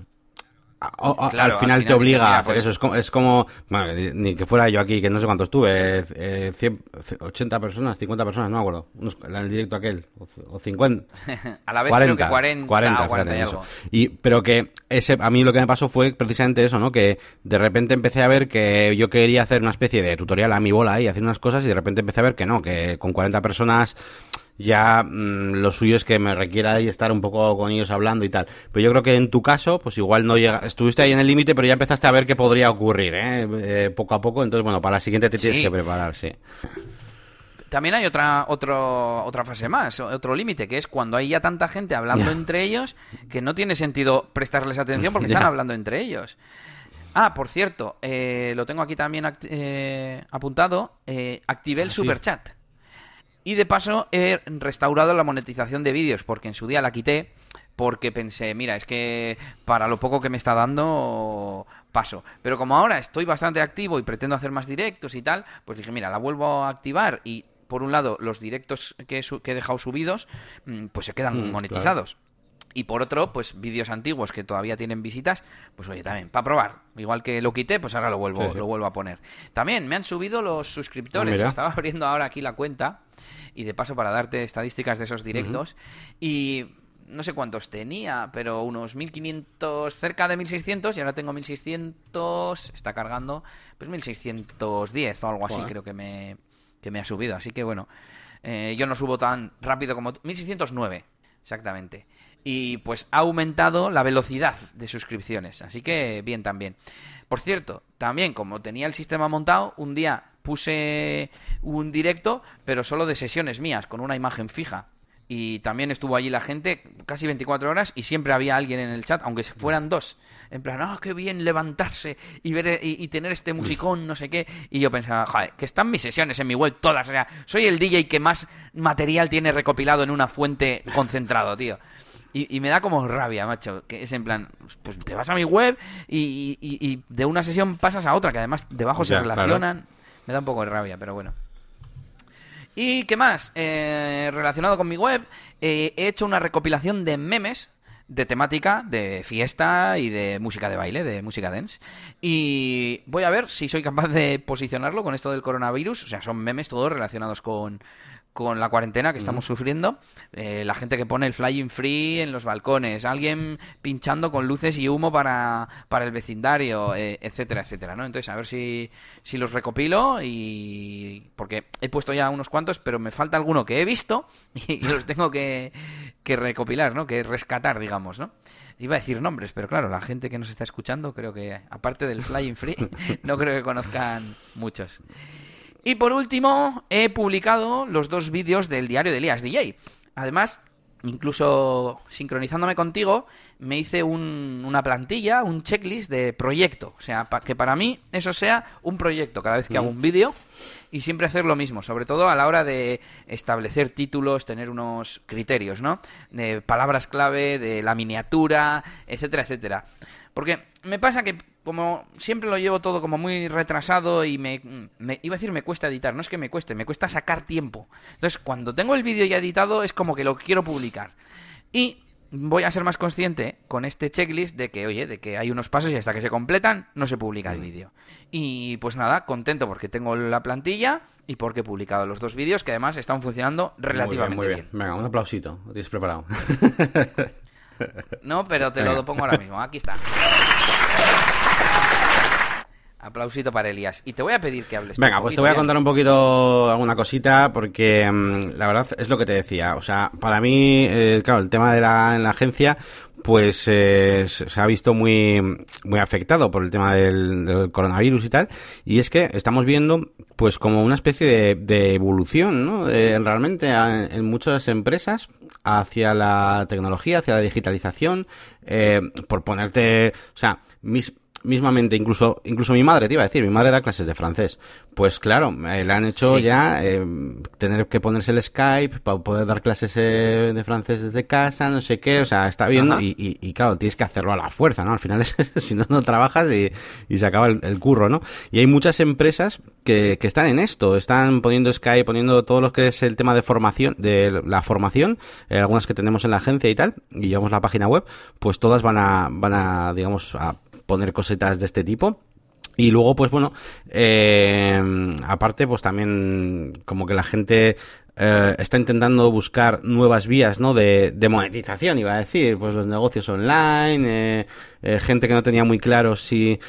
Speaker 1: O-
Speaker 2: Claro,
Speaker 1: al final
Speaker 2: al
Speaker 1: te obliga
Speaker 2: mira,
Speaker 1: a hacer
Speaker 2: pues-
Speaker 1: eso. Es como, es como bueno, ni- que fuera yo aquí, que no sé cuántos tuve, eh, 100, 80 personas, 50 personas, no me acuerdo. En el directo aquel, o, o 50.
Speaker 2: a la vez
Speaker 1: 40,
Speaker 2: creo que 40,
Speaker 1: 40,
Speaker 2: o 40 y algo.
Speaker 1: Y, pero que ese, a mí lo que me pasó fue precisamente eso, ¿no? Que de repente empecé a ver que yo quería hacer una especie de tutorial a mi bola y hacer unas cosas y de repente empecé a ver que no, que con 40 personas ya mm, lo suyo es que me requiera ahí estar un poco con ellos hablando y tal. Pero yo creo que en tu caso, pues igual no llega, estuviste ahí en el límite, pero ya empezaste a ver qué podría ocurrir, ¿eh? Eh, poco a poco. Entonces, bueno, para la siguiente te tienes que preparar, sí.
Speaker 2: También hay otra otro, otra fase más, otro límite, que es cuando hay ya tanta gente hablando entre ellos que no tiene sentido prestarles atención porque están hablando entre ellos. Ah, por cierto, eh, lo tengo aquí también eh, apuntado, eh, activé el
Speaker 1: Ah, sí.
Speaker 2: Y de paso he restaurado la monetización de vídeos porque en su día la quité porque pensé, mira, es que para lo poco que me está dando paso. Pero como ahora estoy bastante activo y pretendo hacer más directos y tal, pues dije, mira, la vuelvo a activar y por un lado los directos que he, su- que he dejado subidos mm, pues se quedan
Speaker 1: Mm,
Speaker 2: monetizados. Y por otro, pues vídeos antiguos que todavía tienen visitas, pues oye, también, para probar. Igual que lo quité, pues ahora lo vuelvo,
Speaker 1: Sí, sí.
Speaker 2: lo vuelvo a poner. También me han subido los suscriptores.
Speaker 1: Ah, mira.
Speaker 2: Estaba abriendo ahora aquí la cuenta y de paso para darte estadísticas de esos directos. Y no sé cuántos tenía, pero unos 1500, cerca de 1600 y ahora tengo 1600, está cargando, pues 1610 o algo así creo que me, que me ha subido. Así que bueno, eh, yo no subo tan rápido como... tú. 1609, exactamente. Y pues ha aumentado la velocidad de suscripciones. Así que bien también. Por cierto, también como tenía el sistema montado, un día puse un directo, pero solo de sesiones mías, con una imagen fija. Y también estuvo allí la gente casi 24 horas y siempre había alguien en el chat, aunque fueran dos. En plan, ah, qué bien levantarse y ver y, y tener este musicón, no sé qué. Y yo pensaba, joder, que están mis sesiones en mi web todas. O sea, soy el DJ que más material tiene recopilado en una fuente concentrado, tío. Y, y me da como rabia, macho. Que es en plan, pues te vas a mi web y, y- y de una sesión pasas a otra, que además debajo se
Speaker 1: claro.
Speaker 2: relacionan. Me da un poco de rabia, pero bueno. ¿Y qué más? Eh, relacionado con mi web, eh, he hecho una recopilación de memes de temática de fiesta y de música de baile, de música dance. Y voy a ver si soy capaz de posicionarlo con esto del coronavirus. O sea, son memes todos relacionados con, con la cuarentena que estamos sufriendo, eh, la gente que pone el flying free en los balcones, alguien pinchando con luces y humo para, para el vecindario, eh, etcétera, etcétera, ¿no? Entonces, a ver si, si los recopilo y... porque he puesto ya unos cuantos, pero me falta alguno que he visto y, los tengo que, que recopilar, ¿no? Que rescatar, digamos, ¿no? Iba a decir nombres, pero claro, la gente que nos está escuchando, creo que, aparte del Flying Free, no creo que conozcan muchos. Y por último, he publicado los dos vídeos del diario de Elías DJ. Además, incluso sincronizándome contigo, me hice una plantilla, un checklist de proyecto. O sea, que para mí eso sea un proyecto cada vez que hago un vídeo y siempre hacer lo mismo, sobre todo a la hora de establecer títulos, tener unos criterios, ¿no? De palabras clave, de la miniatura, etcétera, etcétera. Porque me pasa que como siempre lo llevo todo como muy retrasado y me, iba a decir me cuesta editar, no es que me cueste, me cuesta sacar tiempo. Entonces, cuando tengo el vídeo ya editado es como que lo quiero publicar. Y voy a ser más consciente con este checklist de que, oye, de que hay unos pasos y hasta que se completan no se publica el vídeo. Y pues nada, contento porque tengo la plantilla y porque he publicado los dos vídeos que además están funcionando relativamente muy bien,
Speaker 1: Venga, un aplausito, lo tienes preparado.
Speaker 2: no, pero te lo pongo ahora mismo, aquí está. Aplausito para Elías. Y te voy a pedir que hables.
Speaker 1: Venga, pues te voy a contar un poquito alguna cosita, porque mm, la verdad es lo que te decía. O sea, para mí, eh, claro, el tema de la, en la agencia, pues eh, se ha visto muy, muy afectado por el tema del, coronavirus y tal. Y es que estamos viendo, pues, como una especie de, evolución, ¿no? realmente en muchas empresas hacia la tecnología, hacia la digitalización. Eh, por ponerte, o sea, mis mismamente, incluso, incluso mi madre, te iba a decir, mi madre da clases de francés. Pues claro, eh, le han hecho ya eh, tener que ponerse el Skype para poder dar clases eh, de francés desde casa, no sé qué, o sea, está viendo y, y, claro, tienes que hacerlo a la fuerza, ¿no? Al final, es, si no, no trabajas y, y se acaba el, curro, ¿no? Y hay muchas empresas que, que están en esto, están poniendo Skype, poniendo todo lo que es el tema de formación, de la formación, algunas que tenemos en la agencia y tal, y llevamos la página web, pues todas van a, van a, digamos, a poner cositas de este tipo. Y luego, pues bueno, eh, aparte, pues también como que la gente eh, está intentando buscar nuevas vías, ¿no? De, de, monetización, iba a decir, pues los negocios online, eh, gente que no tenía muy claro si,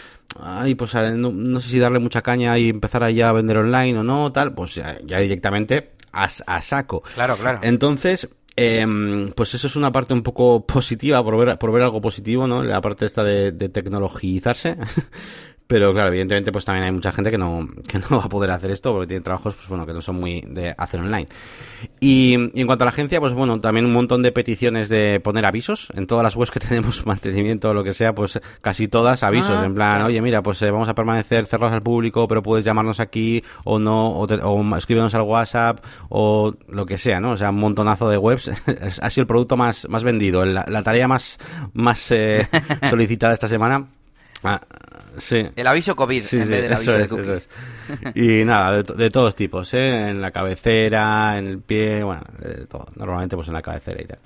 Speaker 1: ay, pues no, sé si darle mucha caña y empezar allá a vender online o no, tal, pues ya, directamente a, a, saco.
Speaker 2: Claro, claro.
Speaker 1: Entonces, Em, pues eso es una parte un poco positiva, por ver, por ver algo positivo, ¿no? La parte esta de tecnologizarse. Pero claro, evidentemente pues también hay mucha gente que no, que no va a poder hacer esto porque tiene trabajos pues bueno que no son muy de hacer online. Y, en cuanto a la agencia, pues bueno, también un montón de peticiones de poner avisos. En todas las webs que tenemos mantenimiento o lo que sea, pues casi todas avisos. Ah, en plan, oye, mira, pues eh, vamos a permanecer cerrados al público, pero puedes llamarnos aquí o no, o, o escríbenos al WhatsApp o lo que sea, ¿no? O sea, un montonazo de webs. ha sido el producto más, más vendido, la, tarea más, más eh, solicitada esta semana.
Speaker 2: Ah, el aviso COVID en vez del aviso de cookies.
Speaker 1: Y nada, de, todos tipos, ¿eh? En la cabecera, en el pie, bueno, de todo. Normalmente pues en la cabecera y tal.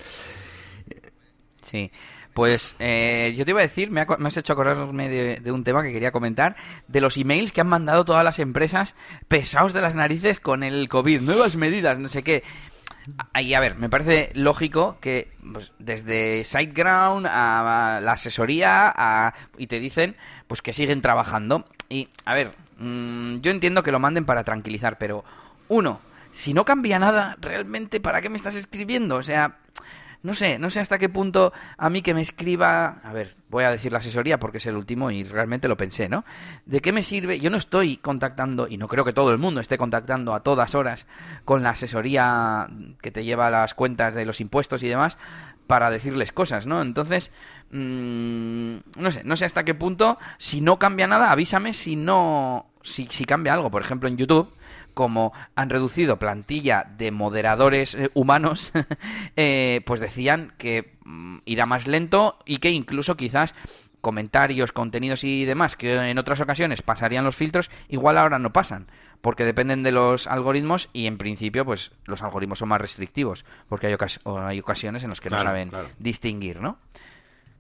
Speaker 2: Sí. Pues eh, yo te iba a decir, me, has hecho acordarme de, un tema que quería comentar, de los emails que han mandado todas las empresas pesados de las narices con el COVID, nuevas medidas, no sé qué. Y a ver, me parece lógico que pues, desde SiteGround a, la asesoría y te dicen pues que siguen trabajando. Y a ver, mm, yo entiendo que lo manden para tranquilizar, pero uno, si no cambia nada, realmente ¿para qué me estás escribiendo? O sea, no sé, no sé hasta qué punto a mí que me escriba, a ver, voy a decir la asesoría porque es el último y realmente lo pensé, ¿no? ¿De qué me sirve? Yo no estoy contactando, y no creo que todo el mundo esté contactando a todas horas con la asesoría que te lleva las cuentas de los impuestos y demás para decirles cosas, ¿no? Entonces, mmm, no sé, no sé hasta qué punto, si no cambia nada, avísame si no, si cambia algo. Por ejemplo, en YouTube como han reducido plantilla de moderadores eh, humanos, eh, pues decían que mm, irá más lento y que incluso quizás comentarios, contenidos y demás que en otras ocasiones pasarían los filtros, igual ahora no pasan, porque dependen de los algoritmos y en principio pues los algoritmos son más restrictivos, porque hay, hay ocasiones en las que no saben distinguir, ¿no?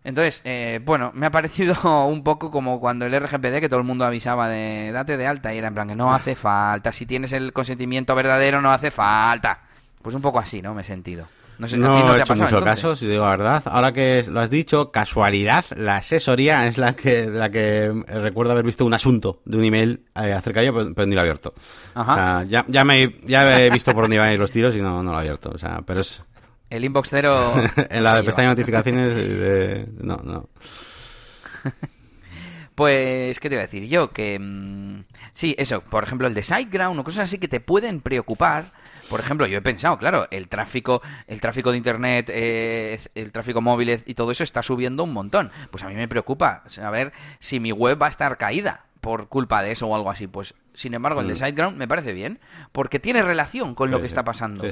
Speaker 2: Entonces, eh, bueno, me ha parecido un poco como cuando el RGPD, que todo el mundo avisaba de date de alta, y era en plan que no hace falta, si tienes el consentimiento verdadero no hace falta. Pues un poco así, ¿no? Me he sentido.
Speaker 1: No, sé, no, he hecho mucho caso, si digo la verdad. Ahora que lo has dicho, casualidad, la asesoría es la que la que recuerdo haber visto un asunto de un email eh, acerca de ello, pero, ni lo he abierto. O sea, ya, ya, me, ya he visto por dónde iban a ir los tiros y no, no lo he abierto. O sea, pero es...
Speaker 2: El inbox cero...
Speaker 1: en la pestaña de notificaciones, de... no, no.
Speaker 2: Pues, ¿qué te iba a decir yo? Que... Mm, sí, eso, por ejemplo, el de SiteGround o cosas así que te pueden preocupar por ejemplo, yo he pensado, claro, el tráfico, el tráfico de internet, eh, el tráfico móvil y todo eso está subiendo un montón. Pues a mí me preocupa saber si mi web va a estar caída por culpa de eso o algo así. Pues, sin embargo, el de mm. SiteGround me parece bien, porque tiene relación con lo que está pasando.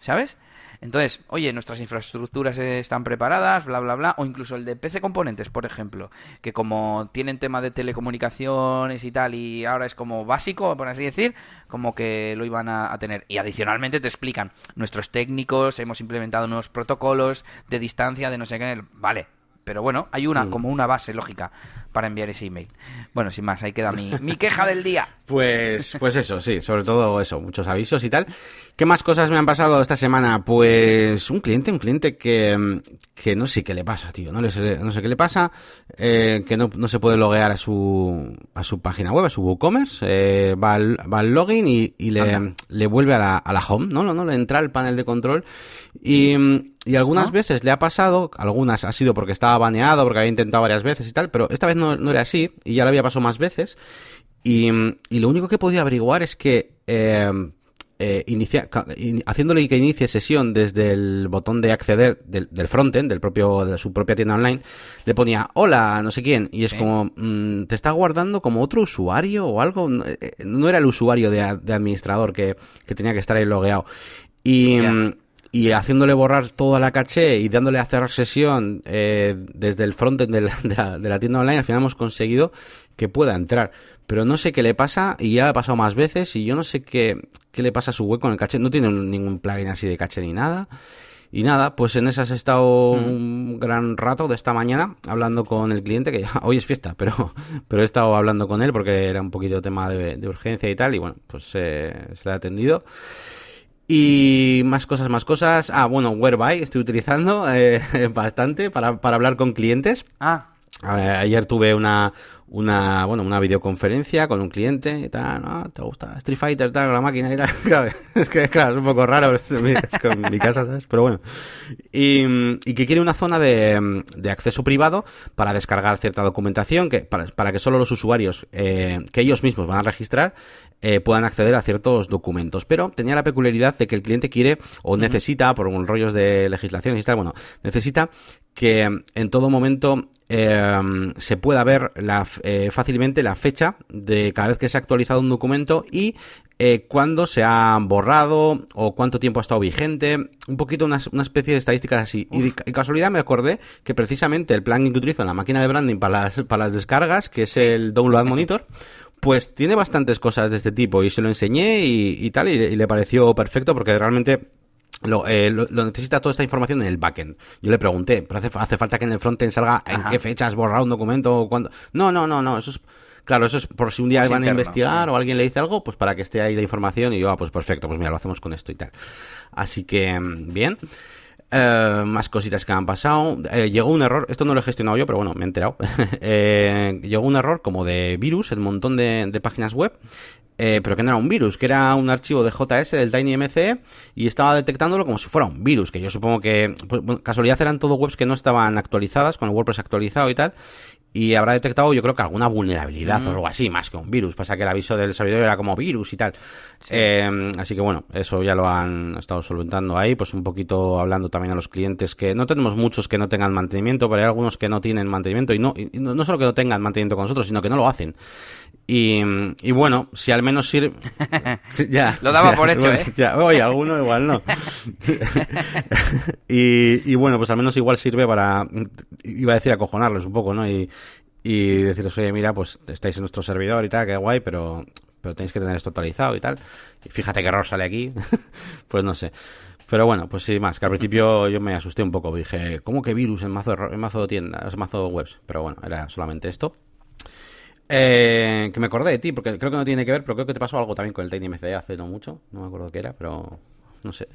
Speaker 2: ¿Sabes? Entonces, oye, nuestras infraestructuras están preparadas, bla, bla, bla, o incluso el de PC Componentes, por ejemplo, que como tienen tema de telecomunicaciones y tal, y ahora es como básico, por así decir, como que lo iban a, tener. Y adicionalmente te explican, nuestros técnicos hemos implementado nuevos protocolos de distancia, de no sé qué, vale, pero bueno, hay una, como una base lógica para enviar ese email. Bueno, sin más, ahí queda mi, mi queja del día.
Speaker 1: Pues, pues eso, sí, sobre todo eso, muchos avisos y tal. ¿Qué más cosas me han pasado esta semana? Pues un cliente, un cliente que, que no sé qué le pasa, tío, no, no sé qué le pasa, eh, que no, no, se puede loguear a su, a su página web, a su WooCommerce, eh, va, al, va al login y, y le, le, vuelve a la, a la home, ¿no? No, no, le entra al panel de control y, y algunas veces le ha pasado, algunas ha sido porque estaba baneado, porque había intentado varias veces y tal, pero esta vez no, no era así y ya le había pasado más veces. Y, y, lo único que podía averiguar es que eh, eh, inicia, haciéndole que inicie sesión desde el botón de acceder del, del frontend, del propio, de su propia tienda online, le ponía hola, no sé quién, y es como, mm, te está guardando como otro usuario o algo, no, eh, era el usuario de, administrador que, que, tenía que estar ahí logueado. Y, y haciéndole borrar toda la caché y dándole a cerrar sesión eh, desde el frontend de la, de la tienda online, al final hemos conseguido que pueda entrar pero no sé qué le pasa y ya ha pasado más veces y yo no sé qué, qué le pasa a su web con el caché. No tiene ningún plugin así de caché ni nada. Y nada, pues en esas he estado mm. un gran rato de esta mañana hablando con el cliente, que ya, hoy es fiesta, pero, pero he estado hablando con él porque era un poquito tema de, urgencia y tal, y bueno, pues eh, se le ha atendido. Y más cosas, más cosas. Ah, bueno, Whereby estoy utilizando eh, bastante para, para hablar con clientes.
Speaker 2: Ah.
Speaker 1: ayer tuve una, una, bueno, una videoconferencia con un cliente y tal, ¿no? ¿Te gusta Street Fighter, tal, la máquina y tal? es que, claro, es un poco raro, es, con mi casa, ¿sabes? Pero bueno. Y, y que quiere una zona de, de, acceso privado para descargar cierta documentación, que para, para que solo los usuarios eh, que ellos mismos van a registrar eh, puedan acceder a ciertos documentos. Pero tenía la peculiaridad de que el cliente quiere o necesita, por rollos de legislación y tal, bueno, necesita que en todo momento eh, se pueda ver la, eh, fácilmente la fecha de cada vez que se ha actualizado un documento y eh, cuándo se ha borrado o cuánto tiempo ha estado vigente, un poquito una, especie de estadísticas así. Y casualidad me acordé que precisamente el plugin que utilizo en la máquina de branding para las, para las descargas, que es el Download Monitor, pues tiene bastantes cosas de este tipo y se lo enseñé y, tal y, le pareció perfecto porque realmente eh, lo, lo, necesita toda esta información en el backend. Yo le pregunté, pero hace, hace falta que en el frontend salga en qué fecha has borrado un documento o cuándo. No, no, no, no, eso es Claro, eso es por si un día van a investigar o alguien le dice algo, pues para que esté ahí la información y yo, ah, pues perfecto, pues mira, lo hacemos con esto y tal. Así que, mm, bien. Eh, más cositas que han pasado. Eh, llegó un error, esto no lo he gestionado yo, pero bueno, me he enterado. eh, llegó un error como de virus en un montón de, de páginas web. Eh, pero que no era un virus, que era un archivo de JS del TinyMCE y estaba detectándolo como si fuera un virus, que yo supongo que, pues, casualidad eran todo webs que no estaban actualizadas, con el WordPress actualizado y tal, y habrá detectado yo creo que alguna vulnerabilidad o algo así, más que un virus. Pasa que el aviso del servidor era como virus y tal. Eh, así que bueno, eso ya lo han estado solventando ahí, pues un poquito hablando también a los clientes que no tenemos muchos que no tengan mantenimiento, pero hay algunos que no tienen mantenimiento y no, y no solo que no tengan mantenimiento con nosotros, sino que no lo hacen. Y, y bueno, si al menos sirve...
Speaker 2: ya, lo daba por hecho, ¿eh?
Speaker 1: Ya, oye, alguno igual no. y, y bueno, pues al menos igual sirve para... Iba a decir acojonarles un poco, ¿no? Y y deciros, oye, mira, pues estáis en nuestro servidor y tal, qué guay, pero, pero tenéis que tener esto actualizado y tal. Y fíjate qué error sale aquí. pues no sé. Pero bueno, pues sí, más, que al principio yo me asusté un poco. Dije, ¿cómo que virus en mazo, en mazo tiendas, en mazo webs? Pero bueno, era solamente esto. Eh, que me acordé de ti, porque creo que no tiene que ver, pero creo que te pasó algo también con el TinyMCD hace no mucho. No me acuerdo qué era, pero no sé.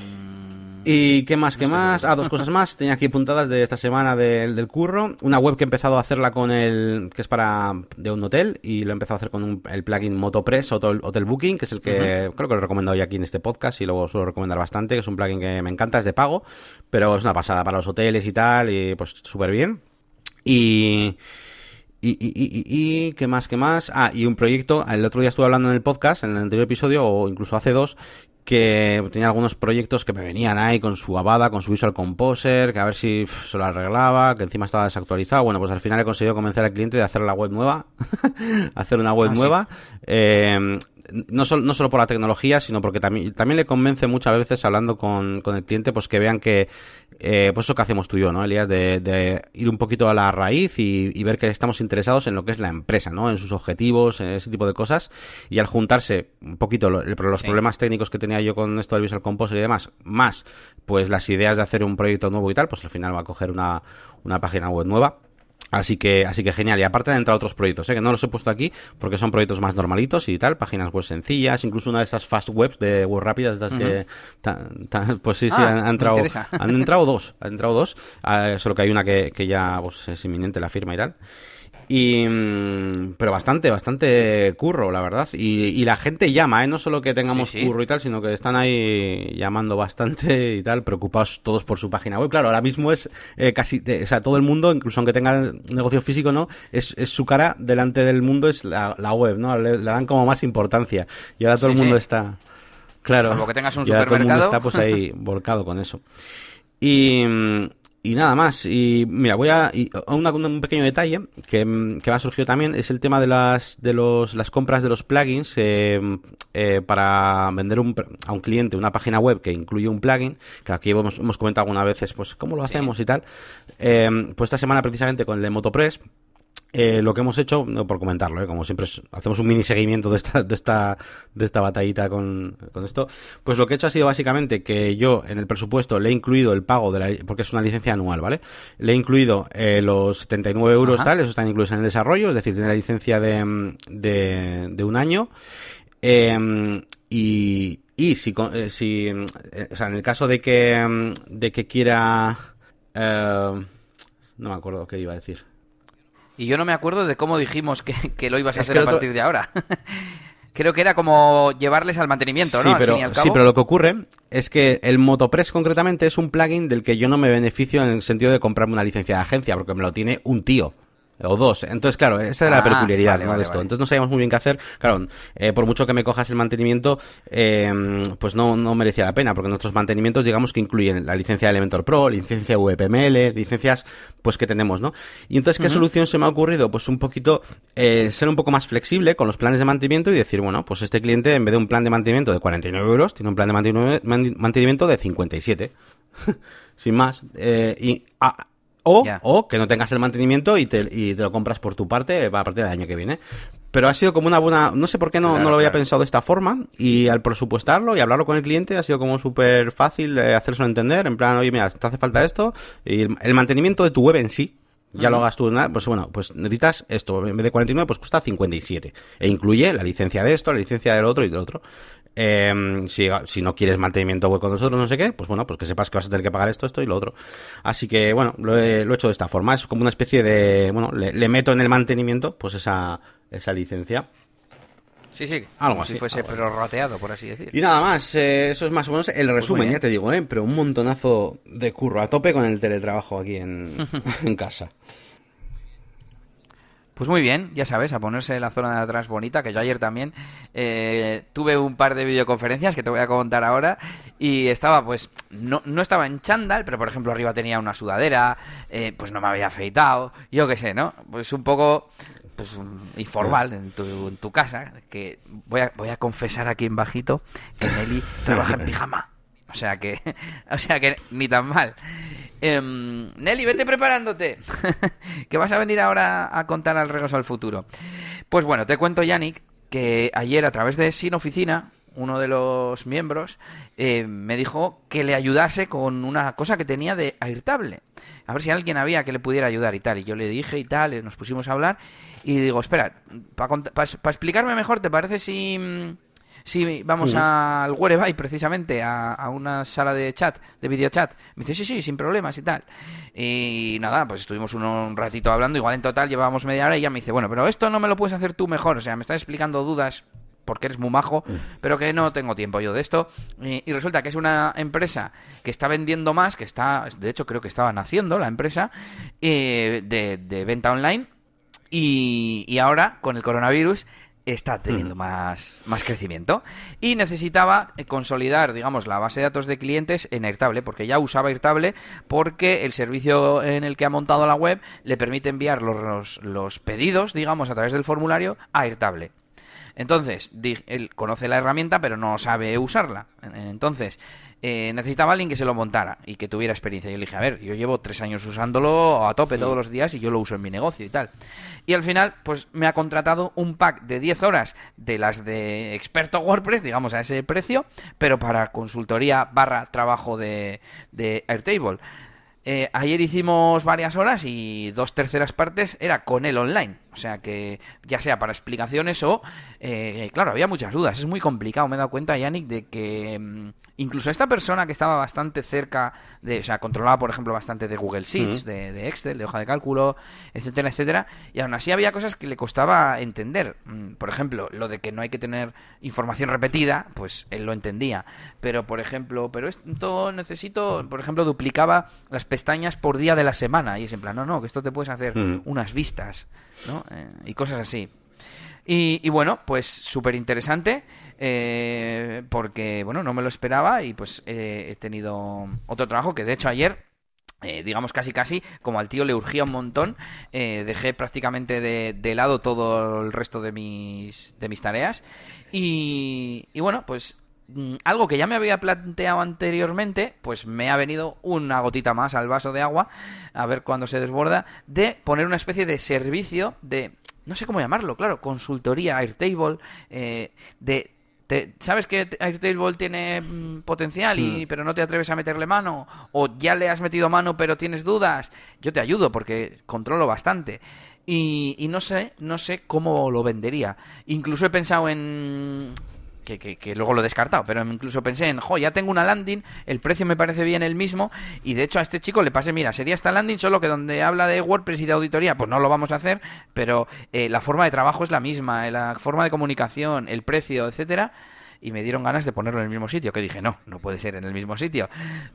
Speaker 1: Mm, ¿Y qué más? ¿Qué más? Ah, dos cosas más. Tenía aquí apuntadas de esta semana del, del curro. Una web que he empezado a hacerla con el. que es para. de un hotel. Y lo he empezado a hacer con el plugin Motopress Hotel, hotel Booking, que es el que creo que lo he recomendado ya aquí en este podcast y luego suelo recomendar bastante. Que es un plugin que me encanta, es de pago. Pero es una pasada para los hoteles y tal. Y pues súper bien. Y. Y, y, y, y, ¿qué más? ¿Qué más? Ah, y un proyecto, el otro día estuve hablando en el podcast, en el anterior episodio, o incluso hace dos, que tenía algunos proyectos que me venían ahí con su Avada, con su Visual Composer, que a ver si se lo arreglaba, que encima estaba desactualizado. Bueno, pues al final he conseguido convencer al cliente de hacer la web nueva, hacer una web ah, nueva. Eh, no, solo, no solo por la tecnología, sino porque también, también le convence muchas veces hablando con, con el cliente, pues que vean que, eh, pues eso que hacemos tú y yo, ¿no, Elías? De, de ir un poquito a la raíz y, y, ver que estamos interesados en lo que es la empresa, ¿no? En sus objetivos, en ese tipo de cosas. Y al juntarse un poquito los problemas técnicos que tenía yo con esto del Visual Composer y demás, más pues las ideas de hacer un proyecto nuevo y tal, pues al final va a coger una, una página web nueva Así que, así que genial. Y aparte han entrado otros proyectos, ¿eh? que no los he puesto aquí porque son proyectos más normalitos y tal, páginas web sencillas, incluso una de esas fast webs de web rápidas, estas que, pues sí, sí, ah, han, entrado, han entrado dos, han entrado dos, uh, solo que hay una que, que ya pues, es inminente la firma y tal. Y, mm, pero bastante, bastante curro, la verdad. Y, y la gente llama, ¿eh? No solo que tengamos curro y tal, sino que están ahí llamando bastante y tal, preocupados todos por su página web. Claro, ahora mismo es eh, casi, o sea, todo el mundo, incluso aunque tenga negocio físico, ¿no? Es, es su cara delante del mundo, es la, la web, ¿no? Le, dan como más importancia. Y ahora todo el mundo está... Claro.
Speaker 2: Salvo que tengas un
Speaker 1: y ahora todo el mundo está pues ahí volcado con eso. Y, mm, y nada más. Y mira, voy a. Y un pequeño detalle que, me ha surgido también es el tema de las de los, las compras de los plugins eh, eh, para vender un, a un cliente una página web que incluye un plugin, que aquí hemos, hemos comentado algunas veces, pues cómo lo hacemos y tal. Eh, pues esta semana precisamente con el de Motopress eh, lo que hemos hecho, por comentarlo, ¿eh? como siempre hacemos un mini seguimiento de esta, de esta, de esta batallita con, con, esto, pues lo que he hecho ha sido básicamente que yo en el presupuesto le he incluido el pago de la, porque es una licencia anual, ¿vale? Le he incluido eh, los 79 euros tal, esos están incluidos en el desarrollo, es decir, tiene la licencia de, de, de un año. Eh, y, y si, eh, si eh, o sea, en el caso de que, de que quiera, no me acuerdo qué iba a decir.
Speaker 2: Y yo no me acuerdo de cómo dijimos que, lo ibas a hacer a partir de ahora. Creo que era como llevarles al mantenimiento,
Speaker 1: ¿no? Sí pero, sí, pero lo que ocurre es que el Motopress concretamente es un plugin del que yo no me beneficio en el sentido de comprarme una licencia de agencia, porque me lo tiene un tío o dos. Entonces, claro, esa era la ah, peculiaridad de esto. Entonces no sabíamos muy bien qué hacer. Claro, eh, por mucho que me cojas el mantenimiento, eh, pues no, no merecía la pena, porque nuestros mantenimientos, digamos que incluyen la licencia de Elementor Pro, licencia VPML, licencias pues que tenemos, ¿no? Y entonces, ¿qué solución se me ha ocurrido? Pues un poquito eh, ser un poco más flexible con los planes de mantenimiento y decir, bueno, pues este cliente en vez de un plan de mantenimiento de 49 euros, tiene un plan de mantenimiento de 57. Sin más. y... Ah, o, o que no tengas el mantenimiento y te, y te lo compras por tu parte a partir del año que viene. Pero ha sido como una buena... No sé por qué no, no lo había pensado de esta forma. Y al presupuestarlo y hablarlo con el cliente ha sido como súper fácil de hacérselo entender. En plan, oye, mira, te hace falta esto. Y el mantenimiento de tu web en sí, ya lo hagas tú, pues bueno, pues necesitas esto, en vez de 49, pues cuesta 57. E incluye la licencia de esto, la licencia del otro y del otro. Eh, si, si, no quieres mantenimiento web con nosotros, no sé qué, pues bueno, pues que sepas que vas a tener que pagar esto, esto y lo otro. Así que bueno, lo he, lo he hecho de esta forma. Es como una especie de, bueno, le, le meto en el mantenimiento, pues esa, esa licencia.
Speaker 2: Sí, sí. Algo así. Si fuese prorrateado, por así decir.
Speaker 1: Y nada más, eh, eso es más o menos el pues resumen, ya te digo, ¿eh? Pero un montonazo de curro a tope con el teletrabajo aquí en, en casa.
Speaker 2: Pues muy bien, ya sabes, a ponerse la zona de atrás bonita, que yo ayer también eh, tuve un par de videoconferencias que te voy a contar ahora y estaba pues, no, no estaba en chándal, pero por ejemplo arriba tenía una sudadera, eh, pues no me había afeitado, yo qué sé, ¿no? Pues un poco pues informal en tu, en tu casa, que voy a, voy a confesar aquí en bajito que Nelly trabaja en pijama. O sea que, o sea que ni tan mal. Em, Nelly, vete preparándote. que vas a venir ahora a contar al regreso al futuro. Pues bueno, te cuento, Yannick, que ayer a través de Sin Oficina, uno de los miembros, eh, me dijo que le ayudase con una cosa que tenía de Airtable. A ver si alguien había que le pudiera ayudar y tal. Y yo le dije y tal, nos pusimos a hablar. Y digo, espera, para explicarme mejor, ¿te parece si mm, si vamos al Whereby precisamente a, una sala de chat, de videochat. Me dice, sí, sí, sin problemas y tal. Y nada, pues estuvimos un, ratito hablando, igual en total llevábamos media hora y ya me dice, bueno, pero esto no me lo puedes hacer tú mejor, o sea, me estás explicando dudas porque eres muy majo, pero que no tengo tiempo yo de esto. Y, resulta que es una empresa que está vendiendo más, que está, de hecho creo que estaba naciendo la empresa, eh, de, de, venta online. Y, y ahora, con el coronavirus, está teniendo más, más crecimiento y necesitaba eh, consolidar, digamos, la base de datos de clientes en Airtable, porque ya usaba Airtable porque el servicio en el que ha montado la web le permite enviar los, los, pedidos, digamos, a través del formulario a Airtable. Entonces, él conoce la herramienta, pero no sabe usarla. Entonces, eh, necesitaba alguien que se lo montara y que tuviera experiencia. Yo le dije, a ver, yo llevo tres años usándolo a tope todos los días y yo lo uso en mi negocio y tal. Y al final, pues me ha contratado un pack de 10 horas de las de experto WordPress, digamos a ese precio, pero para consultoría barra trabajo de, de Airtable. Eh, ayer hicimos varias horas y dos terceras partes era con él online. O sea que ya sea para explicaciones o... Eh, claro, había muchas dudas. Es muy complicado. Me he dado cuenta, Yannick, de que mm, incluso esta persona que estaba bastante cerca de... O sea, controlaba, por ejemplo, bastante de Google Sheets, de, Excel, de hoja de cálculo, etcétera, etcétera. Y aún así había cosas que le costaba entender. Mm, por ejemplo, lo de que no hay que tener información repetida, pues él lo entendía. Pero, por ejemplo, pero esto necesito... Por ejemplo, duplicaba las pestañas por día de la semana. Y es en plan, no, no, que esto te puedes hacer unas vistas. ¿No? Eh, y cosas así. Y, bueno, pues súper interesante, eh, porque, bueno, no me lo esperaba y pues he tenido otro trabajo que de hecho ayer eh, digamos casi casi, como al tío le urgía un montón, dejé prácticamente de, lado todo el resto de mis, de mis tareas. Y, bueno, pues algo que ya me había planteado anteriormente, pues me ha venido una gotita más al vaso de agua, a ver cuándo se desborda, de poner una especie de servicio de no sé cómo llamarlo, claro, consultoría, Airtable, eh, de ¿Sabes que Airtable tiene mm, potencial, y, hmm. pero no te atreves a meterle mano? ¿O ya le has metido mano pero tienes dudas? Yo te ayudo porque controlo bastante. Y, y no sé, no sé cómo lo vendería. Incluso he pensado en que, luego lo he descartado, pero incluso pensé en, jo, ya tengo una landing, el precio me parece bien el mismo, y de hecho a este chico le pasé, mira, sería esta landing, solo que donde habla de WordPress y de auditoría, pues no lo vamos a hacer, pero eh, la forma de trabajo es la misma, la forma de comunicación, el precio, etcétera, y me dieron ganas de ponerlo en el mismo sitio, que dije, no, no puede ser en el mismo sitio.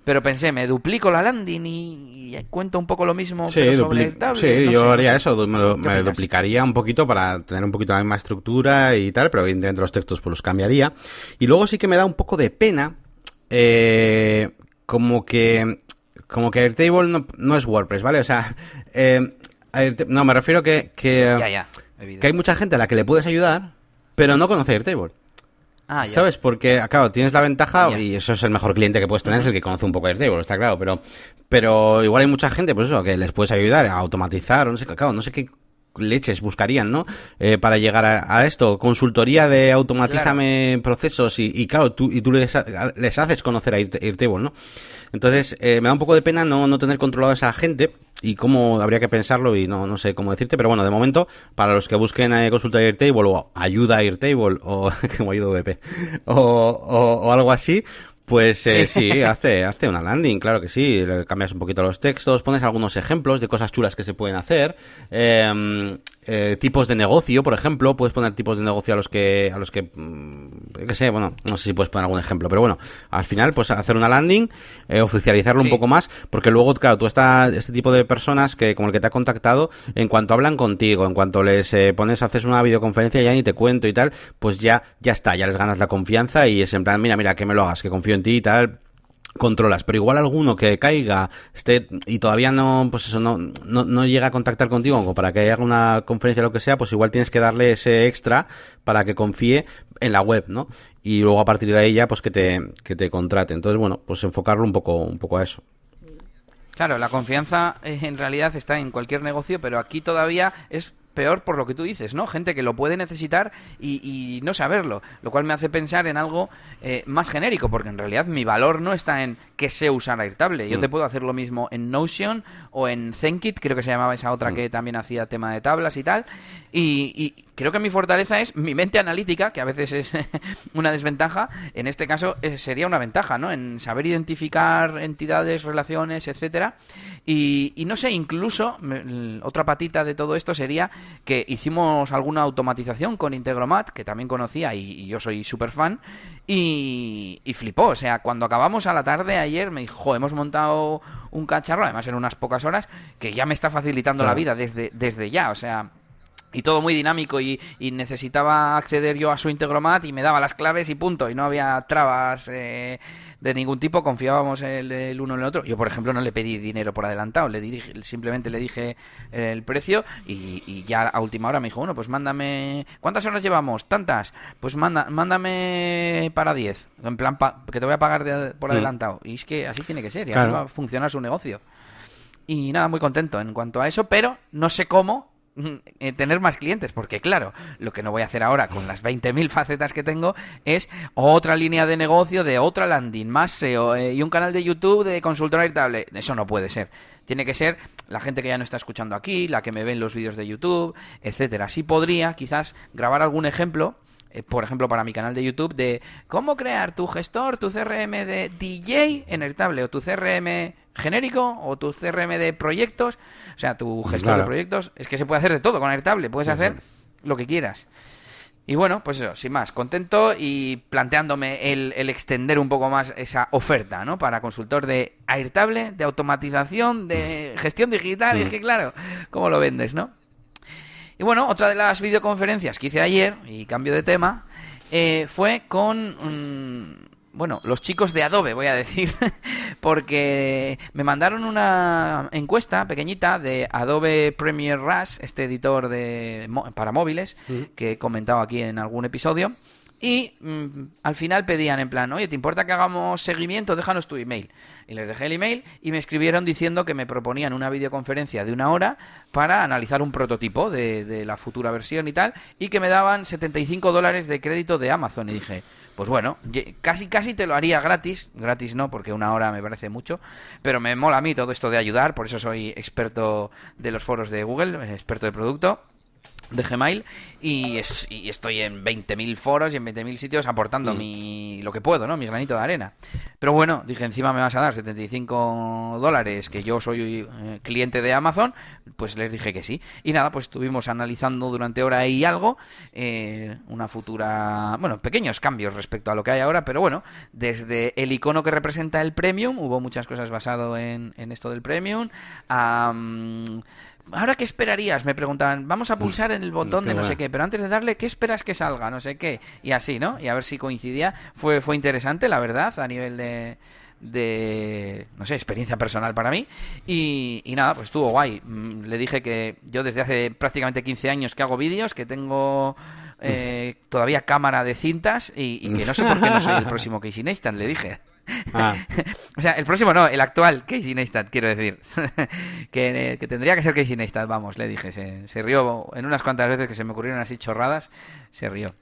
Speaker 2: Pero pensé, me duplico la landing y, cuento un poco lo mismo
Speaker 1: sí, sobre Sí, yo haría eso, me, duplicaría un poquito para tener un poquito la misma estructura y tal, pero evidentemente los textos pues los cambiaría. Y luego sí que me da un poco de pena, eh, como que como que Airtable no, no es WordPress, ¿vale? O sea, eh, no, me refiero que, que, que hay mucha gente a la que le puedes ayudar, pero no conoce Airtable. Ah, ¿Sabes? Porque, claro, tienes la ventaja y eso es el mejor cliente que puedes tener, es el que conoce un poco Airtable, está claro, pero, pero igual hay mucha gente, pues eso, que les puedes ayudar a automatizar, o no sé, claro, no sé qué leches buscarían, ¿no? Eh, para llegar a, esto, consultoría de automatízame procesos y, claro, tú, y tú les, les haces conocer a Airtable, ¿no? Entonces, eh, me da un poco de pena no, no tener controlado a esa gente y cómo habría que pensarlo y no, no sé cómo decirte, pero bueno, de momento, para los que busquen eh, consulta Airtable o ayuda a Airtable o como ayuda VP o, o, algo así, pues eh, sí, hace, hace una landing, claro que sí. Cambias un poquito los textos, pones algunos ejemplos de cosas chulas que se pueden hacer. Eh, eh, tipos de negocio, por ejemplo, puedes poner tipos de negocio a los que, a los que, mm, qué sé, bueno, no sé si puedes poner algún ejemplo, pero bueno, al final, pues hacer una landing, eh, oficializarlo un poco más, porque luego, claro, tú estás, este tipo de personas que, como el que te ha contactado, en cuanto hablan contigo, en cuanto les eh, pones, haces una videoconferencia, ya ni te cuento y tal, pues ya, ya está, ya les ganas la confianza y es en plan, mira, mira, que me lo hagas, que confío en ti y tal, controlas, pero igual alguno que caiga esté y todavía no, pues eso, no, no, llega a contactar contigo para que haya una conferencia o lo que sea, pues igual tienes que darle ese extra para que confíe en la web, ¿no? Y luego a partir de ahí ya, pues que te, que te contrate. Entonces, bueno, pues enfocarlo un poco, un poco a eso.
Speaker 2: Claro, la confianza eh, en realidad está en cualquier negocio, pero aquí todavía es peor por lo que tú dices, ¿no? Gente que lo puede necesitar y, no saberlo, lo cual me hace pensar en algo eh, más genérico, porque en realidad mi valor no está en que sé usar Airtable. Yo te mm. puedo hacer lo mismo en Notion o en Zenkit, creo que se llamaba esa otra mm. que también hacía tema de tablas y tal, y, creo que mi fortaleza es mi mente analítica, que a veces es una desventaja, en este caso eh, sería una ventaja, ¿no? En saber identificar entidades, relaciones, etcétera. Y, no sé, incluso otra patita de todo esto sería que hicimos alguna automatización con Integromat, que también conocía y, yo soy súper fan, y, y, flipó. O sea, cuando acabamos a la tarde ayer me dijo, hemos montado un cacharro, además en unas pocas horas, que ya me está facilitando la vida desde, desde ya. O sea, y todo muy dinámico y, necesitaba acceder yo a su Integromat y me daba las claves y punto y no había trabas eh, de ningún tipo confiábamos el, uno en el otro. Yo por ejemplo no le pedí dinero por adelantado le dije, simplemente le dije el precio y, ya a última hora me dijo bueno pues mándame ¿cuántas horas llevamos? tantas pues manda, mándame para 10 en plan que te voy a pagar por mm. adelantado. Y es que así tiene que ser y así va a funcionar su negocio. Y nada, muy contento en cuanto a eso, pero no sé cómo tener más clientes, porque claro, lo que no voy a hacer ahora con las 20.000 facetas que tengo es otra línea de negocio de otra landing, más SEO eh, y un canal de YouTube de consultora irritable. Eso no puede ser. Tiene que ser la gente que ya no está escuchando aquí, la que me ve en los vídeos de YouTube, etcétera. Sí podría quizás grabar algún ejemplo eh, por ejemplo, para mi canal de YouTube, de cómo crear tu gestor, tu CRM de DJ en Airtable o tu CRM genérico o tu CRM de proyectos, o sea, tu gestor de proyectos, es que se puede hacer de todo con Airtable, puedes hacer lo que quieras. Y bueno, pues eso, sin más, contento y planteándome el, extender un poco más esa oferta, ¿no? Para consultor de Airtable, de automatización, de gestión digital, y es que claro, ¿cómo lo vendes, no? Y bueno, otra de las videoconferencias que hice ayer, y cambio de tema, eh, fue con bueno, los chicos de Adobe, voy a decir, porque me mandaron una encuesta pequeñita de Adobe Premiere Rush, este editor de, para móviles, que he comentado aquí en algún episodio. Y mm, al final pedían en plan, oye, ¿te importa que hagamos seguimiento? Déjanos tu email. Y les dejé el email y me escribieron diciendo que me proponían una videoconferencia de una hora para analizar un prototipo de, de la futura versión y tal, y que me daban 75 dólares de crédito de Amazon. Y dije, pues bueno, casi casi te lo haría gratis, gratis no, porque una hora me parece mucho, pero me mola a mí todo esto de ayudar, por eso soy experto de los foros de Google, experto de producto de Gmail y, estoy en 20.000 foros y en 20.000 sitios aportando mm. mi, lo que puedo, ¿no? Mi granito de arena. Pero bueno, dije, encima me vas a dar 75 dólares, que yo soy eh, cliente de Amazon, pues les dije que sí. Y nada, pues estuvimos analizando durante hora y algo eh, una futura, bueno, pequeños cambios respecto a lo que hay ahora, pero bueno, desde el icono que representa el Premium, hubo muchas cosas basado en, en esto del Premium, a... ¿Ahora qué esperarías? Me preguntaban. Vamos a pulsar en el botón de no sé qué, pero antes de darle, ¿qué esperas que salga? No sé qué. Y así, ¿no? Y a ver si coincidía. Fue, fue interesante, la verdad, a nivel de, de, no sé, experiencia personal para mí. Y, nada, pues estuvo guay. Mm, le dije que yo desde hace prácticamente 15 años que hago vídeos, que tengo eh, todavía cámara de cintas y, que no sé por qué no soy el próximo Casey Neistat, le dije. Ah. o sea, el próximo no, el actual Casey Neistat, quiero decir. que, tendría que ser Casey Neistat, vamos, le dije. Se, rió en unas cuantas veces que se me ocurrieron así chorradas, se rió.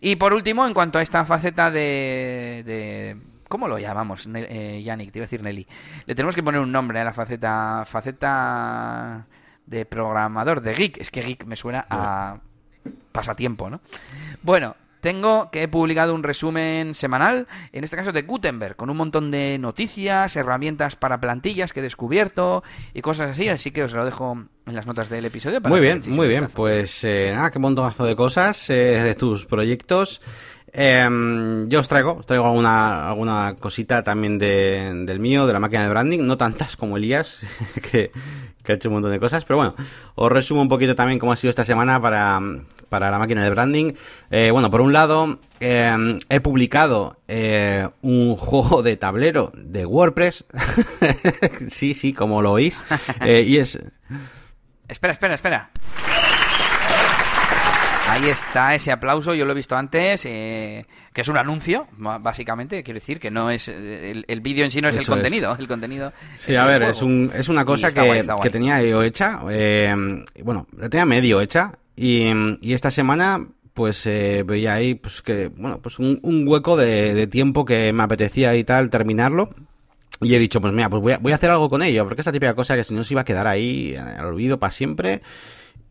Speaker 2: Y por último, en cuanto a esta faceta de... ¿Cómo lo llamamos, eh, Yannick? Te iba a decir Nelly. Le tenemos que poner un nombre a la faceta... Faceta de programador, de geek. Es que geek me suena a pasatiempo, ¿no? Bueno, tengo que he publicado un resumen semanal, en este caso de Gutenberg, con un montón de noticias, herramientas para plantillas que he descubierto y cosas así, así que os lo dejo en las notas del episodio.
Speaker 1: muy bien, muy bien, pues eh, nada, qué montonazo de cosas eh, de tus proyectos. Em, yo os traigo, os traigo alguna, alguna cosita también de, del mío, de la máquina de branding, no tantas como Elías, que, que ha hecho un montón de cosas, pero bueno, os resumo un poquito también cómo ha sido esta semana para, para la máquina de branding. Eh, bueno, por un lado, eh, he publicado eh, un juego de tablero de WordPress. sí, sí, como lo oís. y es...
Speaker 2: Espera, espera, espera. Ahí está ese aplauso, yo lo he visto antes, eh, que es un anuncio, básicamente, quiero decir, que no es el, vídeo en sí no es el contenido, el contenido.
Speaker 1: Sí, a ver, es, un, es una cosa que, que, tenía yo hecha, eh, bueno, la tenía medio hecha y, y esta semana pues eh, veía ahí pues que bueno pues un, un hueco de, de, tiempo que me apetecía y tal terminarlo y he dicho pues mira pues voy a, voy a hacer algo con ello porque es la típica cosa que si no se iba a quedar ahí al olvido para siempre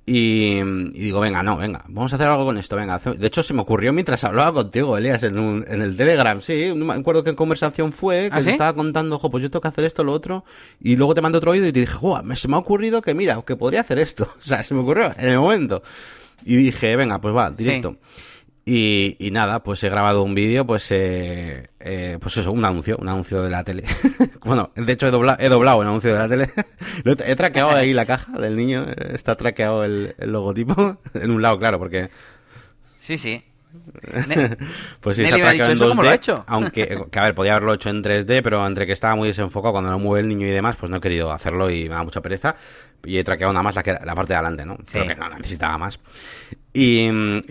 Speaker 1: y, digo, venga, no, venga, vamos a hacer algo con esto, venga. De hecho, se me ocurrió mientras hablaba contigo, Elías, en, un, en el Telegram, sí, no me acuerdo qué conversación fue, que ¿Ah, estaba contando, ojo, pues yo tengo que hacer esto, lo otro, y luego te mando otro oído y te dije, me, se me ha ocurrido que, mira, que podría hacer esto. O sea, se me ocurrió en el momento. Y dije, venga, pues va, directo. Y, y, nada, pues he grabado un vídeo, pues, eh, eh, pues eso, un anuncio, un anuncio de la tele. bueno, de hecho he doblado, he doblado un anuncio de la tele. he traqueado ahí la caja del niño, está traqueado el, el logotipo en un lado, claro, porque...
Speaker 2: Sí, sí.
Speaker 1: pues sí, se ha en 2D, aunque, que, a ver, podía haberlo hecho en 3D, pero entre que estaba muy desenfocado cuando no mueve el niño y demás, pues no he querido hacerlo y me da mucha pereza. Y he traqueado nada más la, la parte de adelante, ¿no? Creo que no necesitaba más. Y,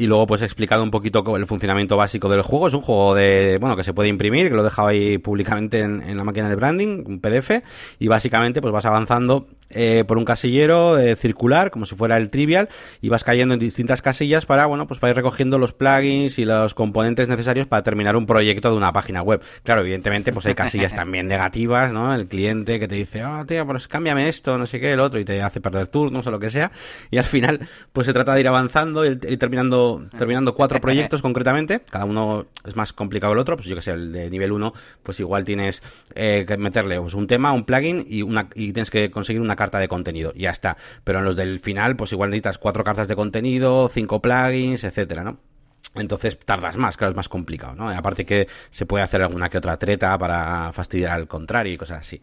Speaker 1: luego pues he explicado un poquito el funcionamiento básico del juego. Es un juego de, bueno, que se puede imprimir, que lo he dejado ahí públicamente en, en la máquina de branding, un PDF, y básicamente pues vas avanzando eh, por un casillero eh, circular, como si fuera el trivial, y vas cayendo en distintas casillas para, bueno, pues para ir recogiendo los plugins y los componentes necesarios para terminar un proyecto de una página web. Claro, evidentemente pues hay casillas también negativas, ¿no? El cliente que te dice, oh, tío, pues cámbiame esto, no sé qué, el otro, y te hace perder turnos o lo que sea, y al final pues se trata de ir avanzando y terminando, terminando cuatro proyectos concretamente. Cada uno es más complicado que el otro. Pues yo que sé, el de nivel 1, pues igual tienes eh, que meterle pues, un tema, un plugin y, una, y tienes que conseguir una carta de contenido. Ya está. Pero en los del final, pues igual necesitas cuatro cartas de contenido, cinco plugins, etcétera, ¿no? Entonces tardas más, claro, es más complicado, ¿no? aparte que se puede hacer alguna que otra treta para fastidiar al contrario y cosas así.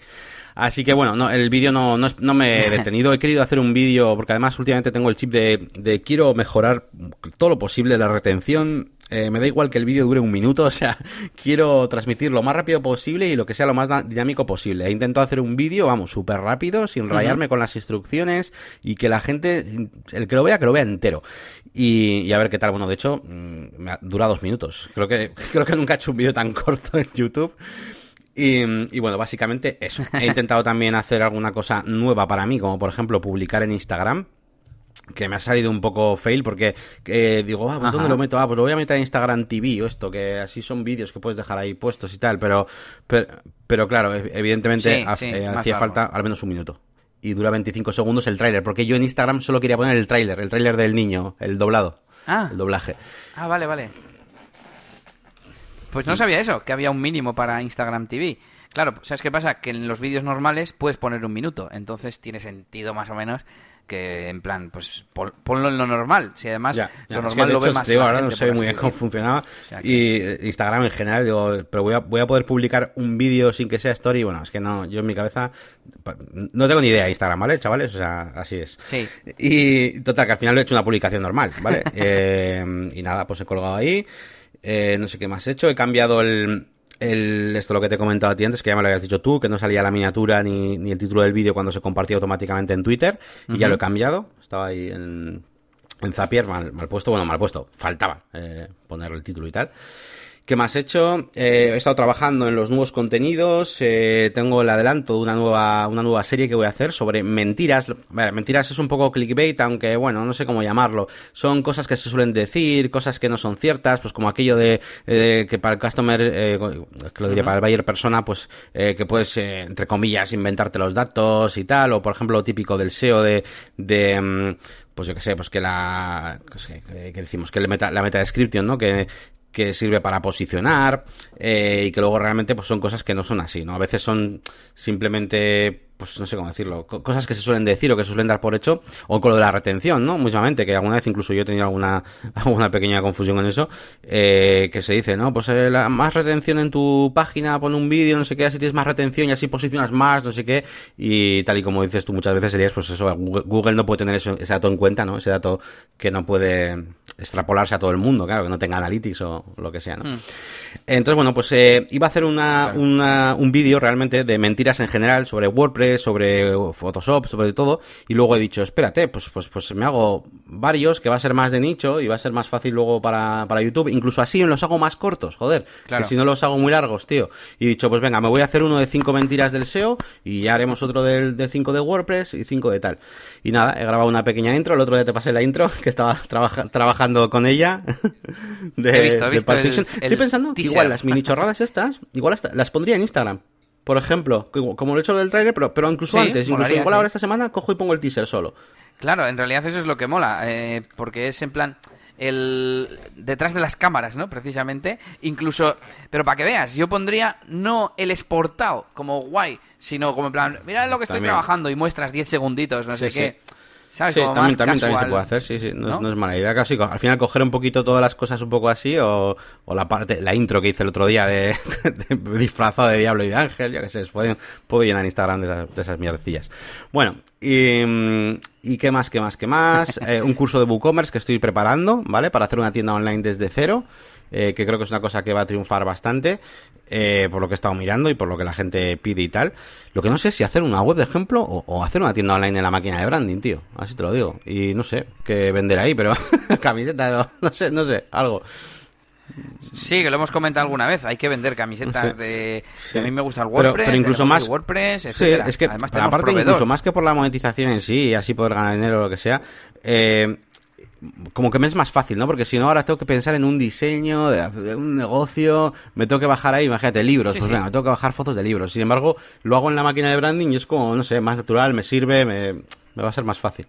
Speaker 1: Así que bueno, no, el vídeo no, no, me he detenido. He querido hacer un vídeo porque además últimamente tengo el chip de, de quiero mejorar todo lo posible la retención eh, me da igual que el vídeo dure un minuto, o sea, quiero transmitir lo más rápido posible y lo que sea lo más dinámico posible. He intentado hacer un vídeo, vamos, súper rápido, sin rayarme con las instrucciones y que la gente, el que lo vea, que lo vea entero. Y, a ver qué tal. Bueno, de hecho, mm, me dura dos minutos. Creo que, creo que nunca he hecho un vídeo tan corto en YouTube. Y, y, bueno, básicamente eso. He intentado también hacer alguna cosa nueva para mí, como por ejemplo publicar en Instagram que me ha salido un poco fail porque eh, digo, ah, pues ¿dónde lo meto? Ah, pues lo voy a meter en Instagram TV o esto, que así son vídeos que puedes dejar ahí puestos y tal, pero, pero, claro, evidentemente eh, hacía falta al menos un minuto. Y dura 25 segundos el tráiler, porque yo en Instagram solo quería poner el tráiler, el tráiler del niño, el doblado, ah. el doblaje.
Speaker 2: Ah, vale, vale. Pues no sabía eso, que había un mínimo para Instagram TV. Claro, ¿sabes qué pasa? Que en los vídeos normales puedes poner un minuto, entonces tiene sentido más o menos que en plan, pues ponlo en lo normal. Si además lo normal lo ve más.
Speaker 1: ahora no sé muy bien cómo funcionaba. Y eh, Instagram en general, digo, pero voy a, voy a poder publicar un vídeo sin que sea story. Bueno, es que no, yo en mi cabeza no tengo ni idea de Instagram, ¿vale, chavales? O sea, así es.
Speaker 2: Sí.
Speaker 1: Y total, que al final lo he hecho una publicación normal, ¿vale? Eh, y nada, pues he colgado ahí. Eh, no sé qué más he hecho. He cambiado el el, esto lo que te he comentado a ti antes, que ya me lo habías dicho tú, que no salía la miniatura ni, ni el título del vídeo cuando se compartía automáticamente en Twitter, y ya lo he cambiado, estaba ahí en, en Zapier, mal, mal puesto, bueno, mal puesto, faltaba eh, poner el título y tal. ¿Qué más he hecho? Eh, he estado trabajando en los nuevos contenidos. Eh, tengo el adelanto de una nueva, una nueva serie que voy a hacer sobre mentiras. mentiras es un poco clickbait, aunque bueno, no sé cómo llamarlo. Son cosas que se suelen decir, cosas que no son ciertas, pues como aquello de, que para el customer, eh, que lo diría para el buyer persona, pues que puedes, entre comillas, inventarte los datos y tal. O por ejemplo, lo típico del SEO de, de mm, pues yo que sé, pues que la, que, decimos, que la meta, la meta description, ¿no? Que, que sirve para posicionar eh, y que luego realmente pues son cosas que no son así, ¿no? A veces son simplemente pues no sé cómo decirlo, cosas que se suelen decir o que se suelen dar por hecho, o con lo de la retención, ¿no? Mismamente, que alguna vez incluso yo he tenido alguna, alguna pequeña confusión en eso, eh, que se dice, ¿no? Pues eh, la, más retención en tu página, pon un vídeo, no sé qué, así tienes más retención y así posicionas más, no sé qué, y tal y como dices tú muchas veces serías, pues eso, Google no puede tener ese dato en cuenta, ¿no? Ese dato que no puede extrapolarse a todo el mundo, claro, que no tenga analytics o lo que sea, ¿no? Mm. Entonces, bueno, pues eh, iba a hacer una, una, un vídeo realmente de mentiras en general sobre WordPress, WordPress, sobre Photoshop, sobre todo, y luego he dicho, espérate, pues, pues, pues me hago varios, que va a ser más de nicho y va a ser más fácil luego para, para YouTube, incluso así los hago más cortos, joder, que si no los hago muy largos, tío. Y he dicho, pues venga, me voy a hacer uno de cinco mentiras del SEO y ya haremos otro del, de cinco de WordPress y cinco de tal. Y nada, he grabado una pequeña intro, el otro día te pasé la intro, que estaba trabajando con ella.
Speaker 2: De, he visto, he visto
Speaker 1: Estoy pensando igual las mini chorradas estas, igual las pondría en Instagram. Por ejemplo, como lo he hecho del trailer, pero, pero incluso antes, incluso igual ahora esta semana cojo y pongo el teaser solo.
Speaker 2: Claro, en realidad eso es lo que mola, eh, porque es en plan el detrás de las cámaras, ¿no? Precisamente, incluso, pero para que veas, yo pondría no el exportado como guay, sino como en plan, mira lo que estoy trabajando y muestras 10 segunditos, no sé qué.
Speaker 1: Sí, también, también, se puede hacer, sí, sí, no, Es, mala idea casi. Al final coger un poquito todas las cosas un poco así o, la parte, la intro que hice el otro día de, disfrazado de diablo y de ángel, ya que sé, puedo, puedo llenar Instagram de, esas, mierdecillas. Bueno, y, y, qué más, qué más, qué más. Eh, un curso de WooCommerce que estoy preparando, ¿vale? Para hacer una tienda online desde cero. Eh, que creo que es una cosa que va a triunfar bastante, eh, por lo que he estado mirando y por lo que la gente pide y tal. Lo que no sé es si hacer una web de ejemplo o, hacer una tienda online en la máquina de branding, tío. Así te lo digo. Y no sé qué vender ahí, pero camiseta, no sé, no sé, algo.
Speaker 2: Sí, que lo hemos comentado alguna vez. Hay que vender camisetas de. A mí me gusta el WordPress.
Speaker 1: Pero, incluso más.
Speaker 2: WordPress,
Speaker 1: Sí, es que aparte, incluso más que por la monetización en sí y así poder ganar dinero o lo que sea. Eh, como que me es más fácil, ¿no? Porque si no, ahora tengo que pensar en un diseño, de, un negocio, me tengo que bajar ahí, imagínate, libros, pues venga, me tengo que bajar fotos de libros. Sin embargo, lo hago en la máquina de branding y es como, no sé, más natural, me sirve, me, me va a ser más fácil.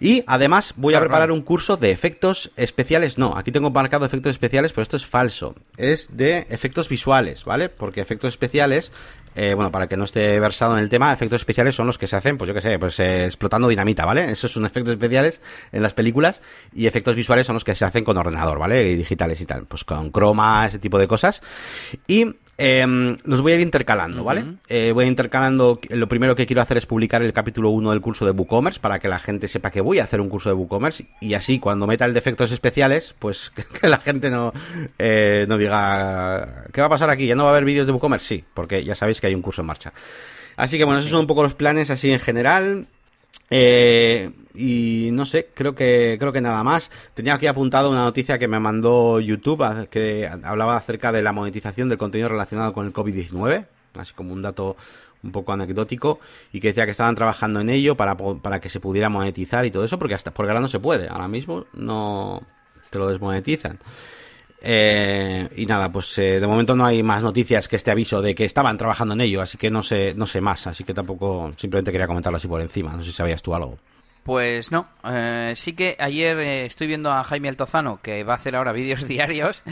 Speaker 1: Y además voy a preparar un curso de efectos especiales. No, aquí tengo marcado efectos especiales, pero esto es falso. Es de efectos visuales, ¿vale? Porque efectos especiales, eh, bueno, para que no esté versado en el tema, efectos especiales son los que se hacen, pues yo qué sé, pues eh, explotando dinamita, ¿vale? Esos son efectos especiales en las películas y efectos visuales son los que se hacen con ordenador, ¿vale? Y digitales y tal, pues con croma, ese tipo de cosas. Y eh, los voy a ir intercalando, ¿vale? Eh, voy a ir intercalando. Lo primero que quiero hacer es publicar el capítulo 1 del curso de WooCommerce para que la gente sepa que voy a hacer un curso de WooCommerce y así cuando meta el de efectos especiales, pues que la gente no, eh, no diga ¿qué va a pasar aquí? ¿Ya no va a haber vídeos de WooCommerce? Sí, porque ya sabéis que hay un curso en marcha. Así que bueno, esos son un poco los planes así en general. Eh, y no sé, creo que creo que nada más. Tenía aquí apuntado una noticia que me mandó YouTube que hablaba acerca de la monetización del contenido relacionado con el COVID-19, así como un dato un poco anecdótico y que decía que estaban trabajando en ello para, para que se pudiera monetizar y todo eso, porque hasta porque ahora no se puede, ahora mismo no te lo desmonetizan. Eh, y nada, pues eh, de momento no hay más noticias que este aviso de que estaban trabajando en ello, así que no sé, no sé más, así que tampoco, simplemente quería comentarlo así por encima, no sé si sabías tú algo.
Speaker 2: Pues no, eh, sí que ayer estoy viendo a Jaime Altozano que va a hacer ahora vídeos diarios,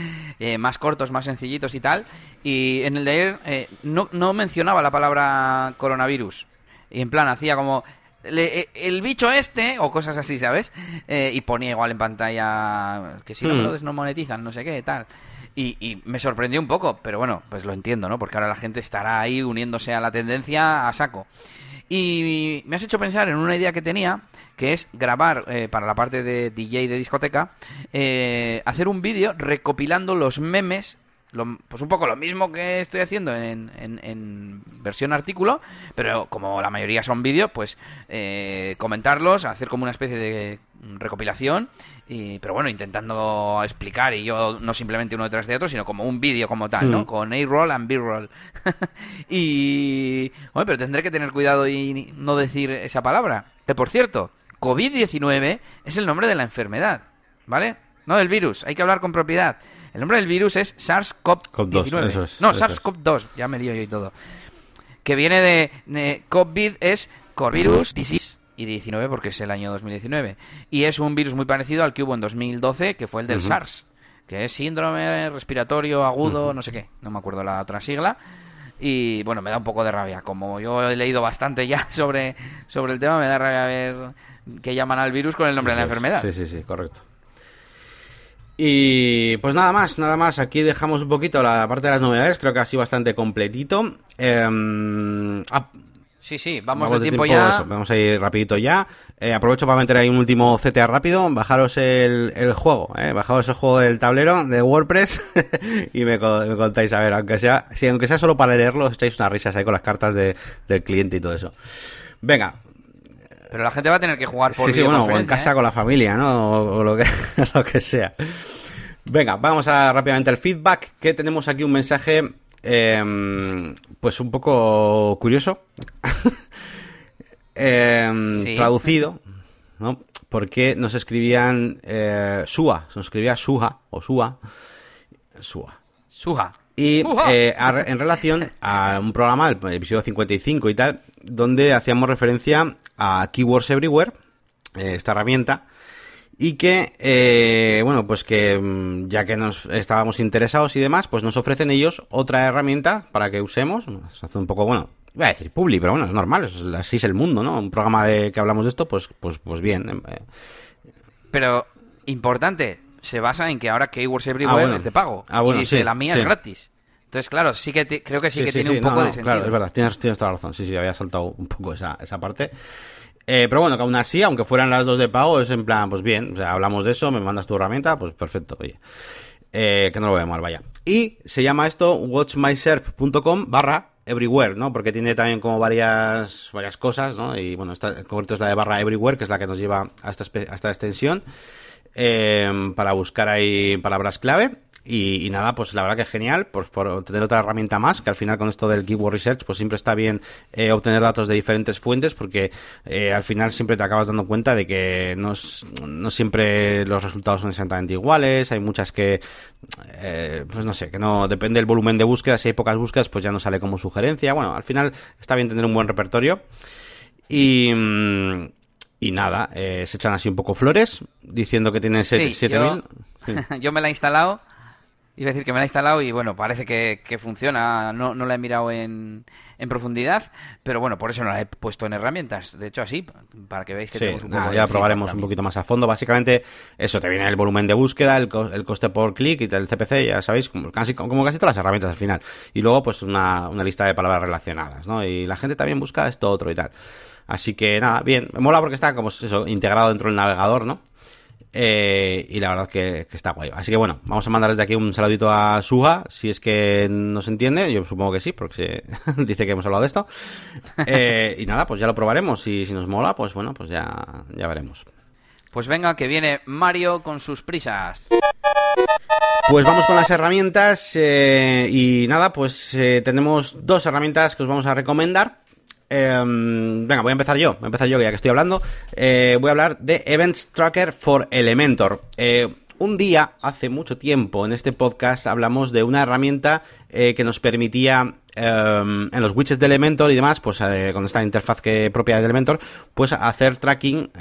Speaker 2: más cortos, más sencillitos y tal, y en el de ayer no, no mencionaba la palabra coronavirus, y en plan hacía como eh, el bicho este, o cosas así, ¿sabes? Eh, y ponía igual en pantalla que si no me lo hmm. no monetizan, no sé qué, tal. Y, y, me sorprendió un poco, pero bueno, pues lo entiendo, ¿no? Porque ahora la gente estará ahí uniéndose a la tendencia a saco. Y me has hecho pensar en una idea que tenía, que es grabar eh, para la parte de DJ de discoteca, hacer un vídeo recopilando los memes pues un poco lo mismo que estoy haciendo en, en, versión artículo, pero como la mayoría son vídeos, pues eh, comentarlos, hacer como una especie de recopilación, y, pero bueno, intentando explicar, y yo no simplemente uno detrás de otro, sino como un vídeo como tal, ¿no? Hmm. Con A-roll and B-roll. y, bueno, pero tendré que tener cuidado y no decir esa palabra. Que por cierto, COVID-19 es el nombre de la enfermedad, ¿vale? No del virus, hay que hablar con propiedad. El nombre del virus es SARS-CoV-19. no, SARS-CoV-2, ya me lío yo y todo. Que viene de, COVID es Corvirus Disease y 19 porque es el año 2019. Y es un virus muy parecido al que hubo en 2012, que fue el del SARS, que es síndrome respiratorio agudo, no sé qué, no me acuerdo la otra sigla. Y bueno, me da un poco de rabia. Como yo he leído bastante ya sobre, sobre el tema, me da rabia ver que llaman al virus con el nombre de la enfermedad.
Speaker 1: Sí, sí, sí, correcto. Y pues nada más, nada más. Aquí dejamos un poquito la parte de las novedades. Creo que ha sido bastante completito. Em, ah,
Speaker 2: Sí, sí, vamos, de, tiempo, ya.
Speaker 1: vamos a ir rapidito ya. Eh, aprovecho para meter ahí un último CTA rápido. Bajaros el, el juego, eh. Bajaros el juego del tablero de WordPress y me, contáis, a ver, aunque sea, si aunque sea solo para leerlo, echáis unas risas ahí con las cartas de, del cliente y todo eso. Venga,
Speaker 2: pero la gente va a tener que jugar por
Speaker 1: Sí, sí, bueno, o en casa ¿eh? con la familia, ¿no? O, lo, que, lo que sea. Venga, vamos a rápidamente al feedback, que tenemos aquí un mensaje Em, pues un poco curioso. Em, traducido, ¿no? Porque nos escribían eh, Sua, nos escribía Suja o Sua. Sua.
Speaker 2: Suja.
Speaker 1: Y eh, en relación a un programa, el episodio 55 y tal, donde hacíamos referencia a Keywords Everywhere, eh, esta herramienta, y que, eh, bueno, pues que mm, ya que nos estábamos interesados y demás, pues nos ofrecen ellos otra herramienta para que usemos. Se hace un poco, bueno, voy a decir publi, pero bueno, es normal, así es el mundo, ¿no? Un programa de que hablamos de esto, pues, pues, pues bien. Em, eh.
Speaker 2: Pero, importante, se basa en que ahora Keywords Everywhere ah, es de pago. Ah, bueno, y dice, la mía es gratis. Entonces, claro, sí que creo que sí, que tiene un poco de sentido. Claro,
Speaker 1: es verdad, tienes, tienes toda la razón. Sí, sí, había saltado un poco esa, esa parte. Eh, pero bueno, que aún así, aunque fueran las dos de pago, es en plan, pues bien, o sea, hablamos de eso, me mandas tu herramienta, pues perfecto, oye. Eh, que no lo veo mal, vaya. Y se llama esto watchmyserp.com barra everywhere, ¿no? Porque tiene también como varias, varias cosas, ¿no? Y bueno, esta concreto es la de barra everywhere, que es la que nos lleva a esta, a esta extensión. Eh, para buscar ahí palabras clave. Y, nada, pues la verdad que es genial, pues por tener otra herramienta más, que al final con esto del Keyword Research, pues siempre está bien eh, obtener datos de diferentes fuentes, porque eh, al final siempre te acabas dando cuenta de que no, no siempre los resultados son exactamente iguales, hay muchas que, eh, pues no sé, que no, depende del volumen de búsqueda, si hay pocas búsquedas, pues ya no sale como sugerencia, bueno, al final está bien tener un buen repertorio. Y, mm, y nada, se echan así un poco flores, diciendo que tiene 7000.
Speaker 2: yo me la he instalado Iba a decir que me la he instalado y bueno, parece que, funciona. No, no la he mirado en, en, profundidad, pero bueno, por eso no la he puesto en herramientas. De hecho, así, para que veáis que tenemos un
Speaker 1: poco Ya probaremos un poquito más a fondo. Básicamente, eso te viene el volumen de búsqueda, el, el coste por clic y el CPC, ya sabéis, como casi, como casi todas las herramientas al final. Y luego, pues una, una lista de palabras relacionadas, ¿no? Y la gente también busca esto, otro y tal. Así que nada, bien, me mola porque está como eso, integrado dentro del navegador, ¿no? Eh, y la verdad que, que, está guay. Así que bueno, vamos a mandar desde aquí un saludito a Suja, si es que nos entiende. Yo supongo que sí, porque dice que hemos hablado de esto. Eh, y nada, pues ya lo probaremos. Y si nos mola, pues bueno, pues ya, ya veremos.
Speaker 2: Pues venga, que viene Mario con sus prisas.
Speaker 1: Pues vamos con las herramientas eh, y nada, pues tenemos dos herramientas que os vamos a recomendar. Em, venga, voy a empezar yo. Voy a empezar yo, ya que estoy hablando. Eh, voy a hablar de Events Tracker for Elementor. Eh, un día, hace mucho tiempo, en este podcast hablamos de una herramienta eh, que nos permitía em, en los widgets de Elementor y demás, pues con esta interfaz que propia de Elementor, pues hacer tracking,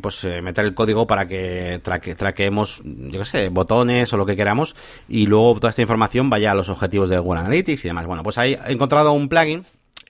Speaker 1: pues meter el código para que traqueemos, yo qué sé, botones o lo que queramos y luego toda esta información vaya a los objetivos de Google Analytics y demás. Bueno, pues ahí he encontrado un plugin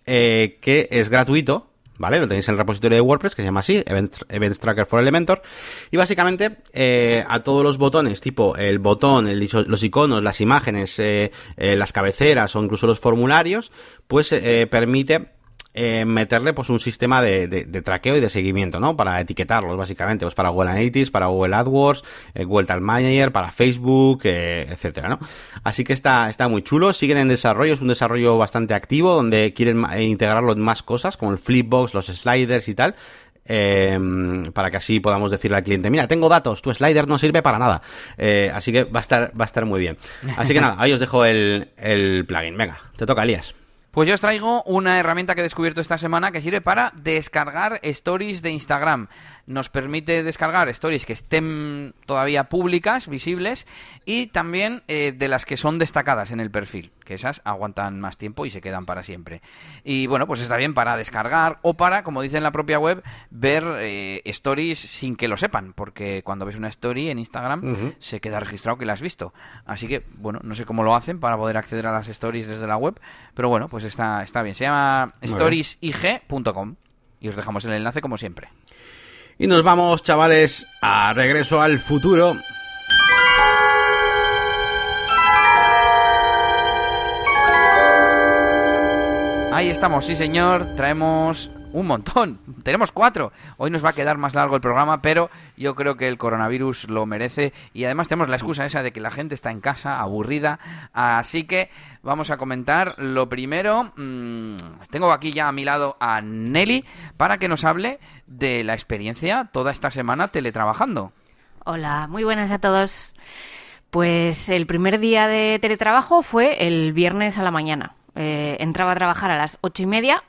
Speaker 1: eh, que es gratuito, ¿vale? Lo tenéis en el repositorio de WordPress, que se llama así, Events, Tracker for Elementor. Y básicamente, eh, a todos los botones, tipo el botón, los iconos, las imágenes, eh, las cabeceras o incluso los formularios, pues permite eh, meterle pues un sistema de, de, traqueo y de seguimiento, ¿no? Para etiquetarlos, básicamente, pues para Google Analytics, para Google AdWords, eh, Google Tag Manager, para Facebook, eh, etcétera, ¿no? Así que está, está muy chulo, siguen en desarrollo, es un desarrollo bastante activo, donde quieren integrarlo en más cosas, como el Flipbox, los sliders y tal, para que así podamos decirle al cliente, mira, tengo datos, tu slider no sirve para nada. así que va a estar, va a estar muy bien. Así que nada, ahí os dejo el, el plugin. Venga, te toca, Elías.
Speaker 2: Pues yo os traigo una herramienta que he descubierto esta semana que sirve para descargar stories de Instagram nos permite descargar stories que estén todavía públicas, visibles, y también eh, de las que son destacadas en el perfil, que esas aguantan más tiempo y se quedan para siempre. Y bueno, pues está bien para descargar o para, como dice en la propia web, ver eh, stories sin que lo sepan, porque cuando ves una story en Instagram se queda registrado que la has visto. Así que, bueno, no sé cómo lo hacen para poder acceder a las stories desde la web, pero bueno, pues está, está bien. Se llama storiesig.com y os dejamos el enlace como siempre.
Speaker 1: Y nos vamos, chavales, a regreso al futuro.
Speaker 2: Ahí estamos, sí señor, traemos un montón, tenemos cuatro. Hoy nos va a quedar más largo el programa, pero yo creo que el coronavirus lo merece y además tenemos la excusa esa de que la gente está en casa, aburrida, así que vamos a comentar lo primero. Mmm, tengo aquí ya a mi lado a Nelly para que nos hable de la experiencia toda esta semana teletrabajando.
Speaker 3: Hola, muy buenas a todos. Pues el primer día de teletrabajo fue el viernes a la mañana. Eh, entraba a trabajar a las ocho y media.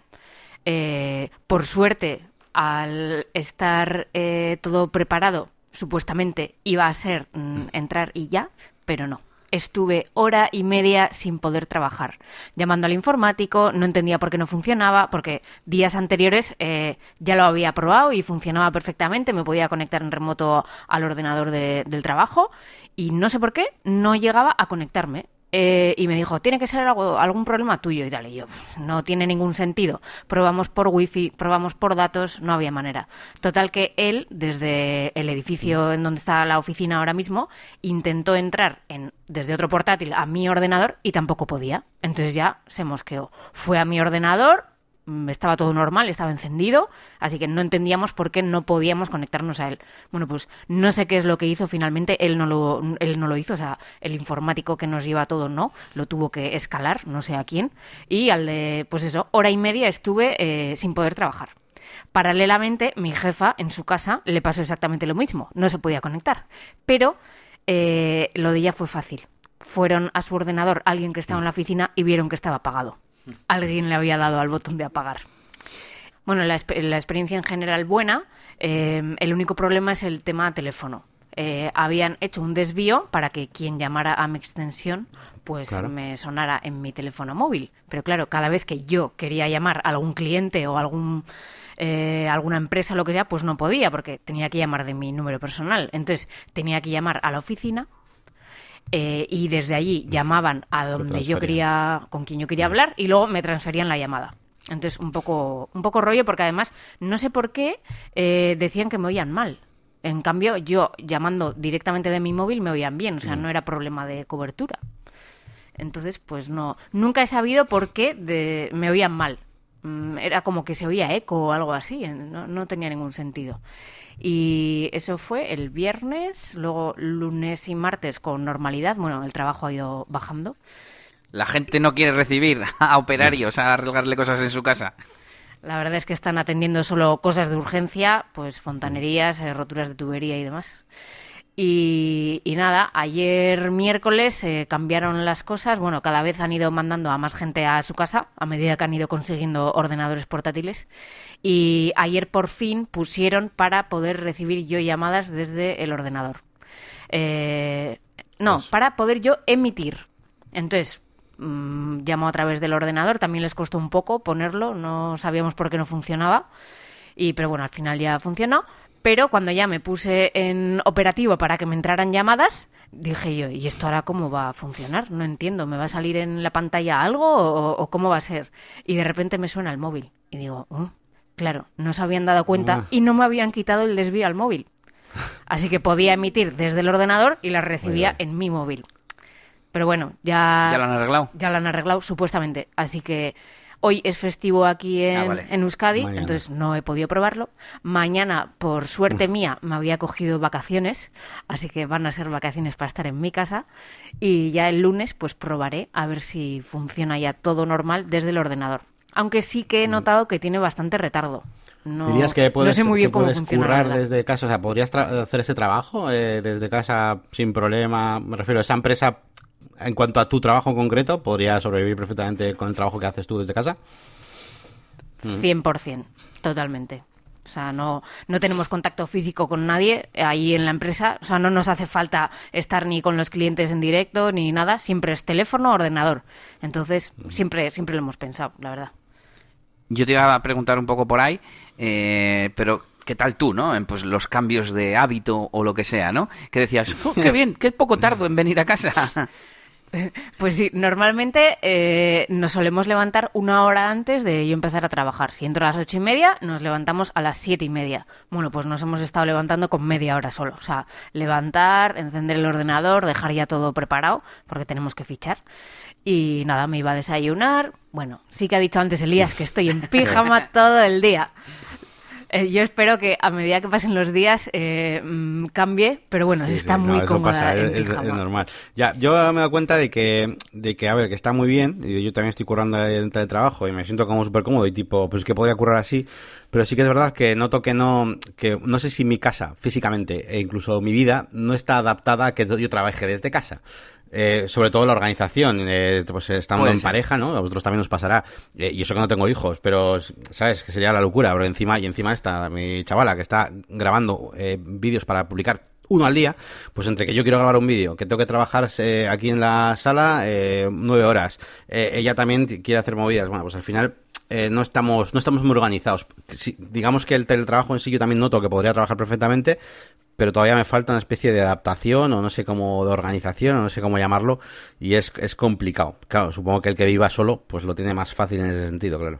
Speaker 3: Eh, por suerte, al estar eh, todo preparado, supuestamente iba a ser mm, entrar y ya, pero no. Estuve hora y media sin poder trabajar, llamando al informático, no entendía por qué no funcionaba, porque días anteriores eh, ya lo había probado y funcionaba perfectamente, me podía conectar en remoto al ordenador de- del trabajo y no sé por qué no llegaba a conectarme. Eh, y me dijo, tiene que ser algo, algún problema tuyo y tal. Y yo, no tiene ningún sentido. Probamos por wifi, probamos por datos, no había manera. Total que él, desde el edificio en donde está la oficina ahora mismo, intentó entrar en, desde otro portátil a mi ordenador y tampoco podía. Entonces ya se mosqueó. Fue a mi ordenador, estaba todo normal, estaba encendido, así que no entendíamos por qué no podíamos conectarnos a él. Bueno, pues no sé qué es lo que hizo finalmente, él no lo, él no lo hizo, o sea, el informático que nos lleva todo no, lo tuvo que escalar, no sé a quién, y al de, pues eso, hora y media estuve eh, sin poder trabajar. Paralelamente, mi jefa en su casa le pasó exactamente lo mismo, no se podía conectar, pero eh, lo de ella fue fácil. Fueron a su ordenador alguien que estaba en la oficina y vieron que estaba apagado. Alguien le había dado al botón de apagar. Bueno, la, exp- la experiencia en general buena. eh, el único problema es el tema teléfono. Eh, habían hecho un desvío para que quien llamara a mi extensión pues
Speaker 1: Claro.
Speaker 3: me sonara en mi teléfono móvil. Pero claro, cada vez que yo quería llamar a algún cliente o algún eh, alguna empresa, lo que sea, pues no podía porque tenía que llamar de mi número personal. Entonces tenía que llamar a la oficina eh, y desde allí llamaban a donde yo quería, con quien yo quería hablar y luego me transferían la llamada. Entonces, un poco, un poco rollo porque además no sé por qué eh, decían que me oían mal. En cambio, yo llamando directamente de mi móvil me oían bien, o sea, no era problema de cobertura. Entonces, pues no, nunca he sabido por qué de- me oían mal. Mm, Era como que se oía eco o algo así, no, no tenía ningún sentido. Y eso fue el viernes, luego lunes y martes con normalidad. Bueno, el trabajo ha ido bajando.
Speaker 2: La gente no quiere recibir a operarios a arreglarle cosas en su casa.
Speaker 3: La verdad es que están atendiendo solo cosas de urgencia, pues fontanerías, eh, roturas de tubería y demás. Y, y nada, ayer miércoles eh, cambiaron las cosas. Bueno, cada vez han ido mandando a más gente a su casa a medida que han ido consiguiendo ordenadores portátiles. Y ayer por fin pusieron para poder recibir yo llamadas desde el ordenador. Eh, no,
Speaker 1: Pues-
Speaker 3: para poder yo emitir. Entonces, mm, llamó a través del ordenador, también les costó un poco ponerlo, no sabíamos por qué no funcionaba. Y, pero bueno, al final ya funcionó. Pero cuando ya me puse en operativo para que me entraran llamadas, dije yo, ¿y esto ahora cómo va a funcionar? No entiendo, ¿me va a salir en la pantalla algo o, o cómo va a ser? Y de repente me suena el móvil. Y digo, "Mm, claro, no se habían dado cuenta
Speaker 1: Ah.
Speaker 3: y no me habían quitado el desvío al móvil. Así que podía emitir desde el ordenador y la recibía en mi móvil. Pero bueno, ya,
Speaker 2: ¿Ya lo han arreglado?
Speaker 3: ya lo han arreglado, supuestamente. Así que hoy es festivo aquí en,
Speaker 2: Ah, vale.
Speaker 3: en Euskadi,
Speaker 1: Mañana.
Speaker 3: entonces no he podido probarlo. Mañana, por suerte mía, me había cogido vacaciones, así que van a ser vacaciones para estar en mi casa. Y ya el lunes, pues probaré a ver si funciona ya todo normal desde el ordenador. Aunque sí que he notado que tiene bastante retardo. No,
Speaker 1: Mm. ¿Dirías que puedes,
Speaker 3: no sé muy bien
Speaker 1: que
Speaker 3: cómo
Speaker 1: puedes currar desde casa? O sea, ¿podrías hacer ese trabajo eh, desde casa sin problema? Me refiero, esa empresa, en cuanto a tu trabajo en concreto, ¿podría sobrevivir perfectamente con el trabajo que haces tú desde casa?
Speaker 3: 100%, totalmente. O sea, no, no tenemos contacto físico con nadie ahí en la empresa. O sea, no nos hace falta estar ni con los clientes en directo ni nada. Siempre es teléfono, ordenador. Entonces, siempre, siempre lo hemos pensado, la verdad.
Speaker 2: Yo te iba a preguntar un poco por ahí, eh, pero ¿qué tal tú, no? En, Pues los cambios de hábito o lo que sea, ¿no? Que decías, "Oh, qué bien, qué poco tardo en venir a casa.
Speaker 3: Pues sí, normalmente eh, nos solemos levantar una hora antes de yo empezar a trabajar. Si entro a las ocho y media, nos levantamos a las siete y media. Bueno, pues nos hemos estado levantando con media hora solo. O sea, levantar, encender el ordenador, dejar ya todo preparado, porque tenemos que fichar. Y nada, me iba a desayunar. Bueno, sí que ha dicho antes Elías que estoy en pijama todo el día. Eh, yo espero que a medida que pasen los días eh, mm, cambie, pero bueno,
Speaker 1: Sí,
Speaker 3: está
Speaker 1: sí, no,
Speaker 3: muy
Speaker 1: eso
Speaker 3: cómoda
Speaker 1: pasa,
Speaker 3: en
Speaker 1: es, normal. Ya, yo me he dado cuenta de que, de que, a ver, que está muy bien, y yo también estoy currando en teletrabajo y me siento como súper cómodo y tipo, pues que podría currar así, pero sí que es verdad que noto que no, que no sé si mi casa, físicamente, e incluso mi vida, no está adaptada a que yo trabaje desde casa. Eh, sobre todo la organización, eh, pues estando
Speaker 2: Puede
Speaker 1: en pareja, ¿no? A vosotros también os pasará. Eh, y eso que no tengo hijos, pero, ¿sabes? Que sería la locura. Pero encima, y encima está mi chavala que está grabando eh, vídeos para publicar uno al día, pues entre que yo quiero grabar un vídeo, que tengo que trabajar eh, aquí en la sala eh, nueve horas, eh, ella también quiere hacer movidas, bueno, pues al final eh, no estamos no estamos muy organizados. Si- digamos que el teletrabajo en sí yo también noto que podría trabajar perfectamente, pero todavía me falta una especie de adaptación o no sé cómo de organización o no sé cómo llamarlo y es, es complicado. Claro, supongo que el que viva solo pues lo tiene más fácil en ese sentido, claro.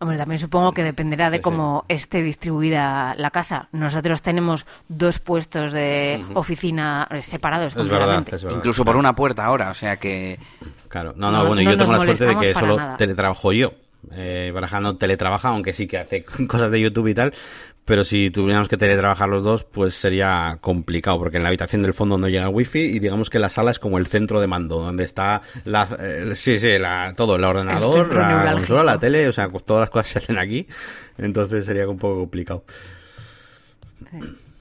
Speaker 3: Hombre, también supongo que dependerá de
Speaker 1: Sí,
Speaker 3: cómo esté distribuida la casa. Nosotros tenemos dos puestos de oficina separados
Speaker 1: Es verdad,
Speaker 3: completamente.
Speaker 1: es verdad.
Speaker 2: Incluso por una puerta ahora, o sea que...
Speaker 1: Claro, no, no,
Speaker 3: No-
Speaker 1: bueno,
Speaker 3: no
Speaker 1: yo tengo la suerte de que solo
Speaker 3: nada.
Speaker 1: teletrabajo yo. Eh, Baraja no teletrabaja, aunque sí que hace cosas de YouTube y tal. Pero si tuviéramos que teletrabajar los dos, pues sería complicado, porque en la habitación del fondo no llega el wifi y digamos que la sala es como el centro de mando, donde está la, eh, sí, sí, la, todo, el ordenador, la
Speaker 3: neurálgico.
Speaker 1: consola, la tele, o sea, todas las cosas se hacen aquí. Entonces sería un poco complicado.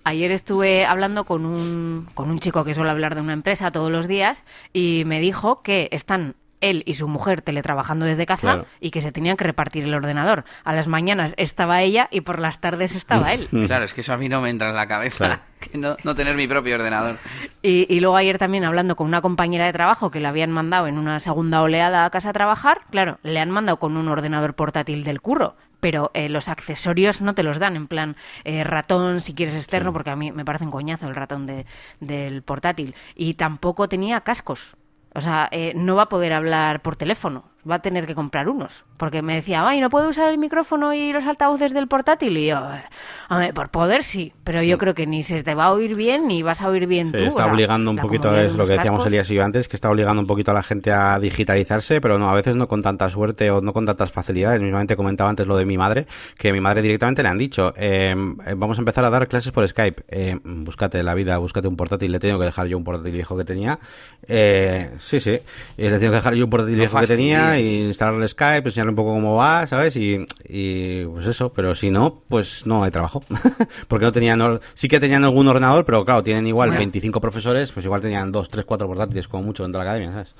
Speaker 3: Ayer estuve hablando con un, con un chico que suele hablar de una empresa todos los días y me dijo que están él y su mujer teletrabajando desde casa
Speaker 1: Claro.
Speaker 3: y que se tenían que repartir el ordenador. A las mañanas estaba ella y por las tardes estaba él.
Speaker 2: Claro, es que eso a mí no me entra en la cabeza,
Speaker 1: Claro.
Speaker 2: que no, no tener mi propio ordenador.
Speaker 3: Y, y luego ayer también hablando con una compañera de trabajo que le habían mandado en una segunda oleada a casa a trabajar, claro, le han mandado con un ordenador portátil del curro, pero eh, los accesorios no te los dan, en plan eh, ratón si quieres externo, porque a mí me parece un coñazo el ratón de- del portátil. Y tampoco tenía cascos. O sea, eh, no va a poder hablar por teléfono, va a tener que comprar unos. Porque me decía, ay, ¿no puedo usar el micrófono y los altavoces del portátil? Y yo, "Eh, hombre, por poder sí, pero yo creo que ni se te va a oír bien ni vas a oír bien
Speaker 1: Se
Speaker 3: tú.
Speaker 1: está obligando un poquito, es lo que decíamos
Speaker 3: cascos.
Speaker 1: Elías y yo antes, que está obligando un poquito a la gente a digitalizarse, pero no, a veces no con tanta suerte o no con tantas facilidades. Mismamente comentaba antes lo de mi madre, que a mi madre directamente le han dicho, eh, eh, vamos a empezar a dar clases por Skype. Eh, búscate la vida, búscate un portátil. Le he tenido que dejar yo un portátil viejo que tenía. Eh, sí, sí. Eh, le he tenido que dejar yo un portátil
Speaker 2: No
Speaker 1: viejo que tenía y instalarle Skype, enseñarle un poco cómo va, ¿sabes? Y, y pues eso, pero si no, pues no hay trabajo. Porque no tenían, sí que tenían algún ordenador, pero claro, tienen igual
Speaker 3: Bueno.
Speaker 1: 25 profesores, pues igual tenían 2, 3, 4 portátiles como mucho dentro de la academia, ¿sabes?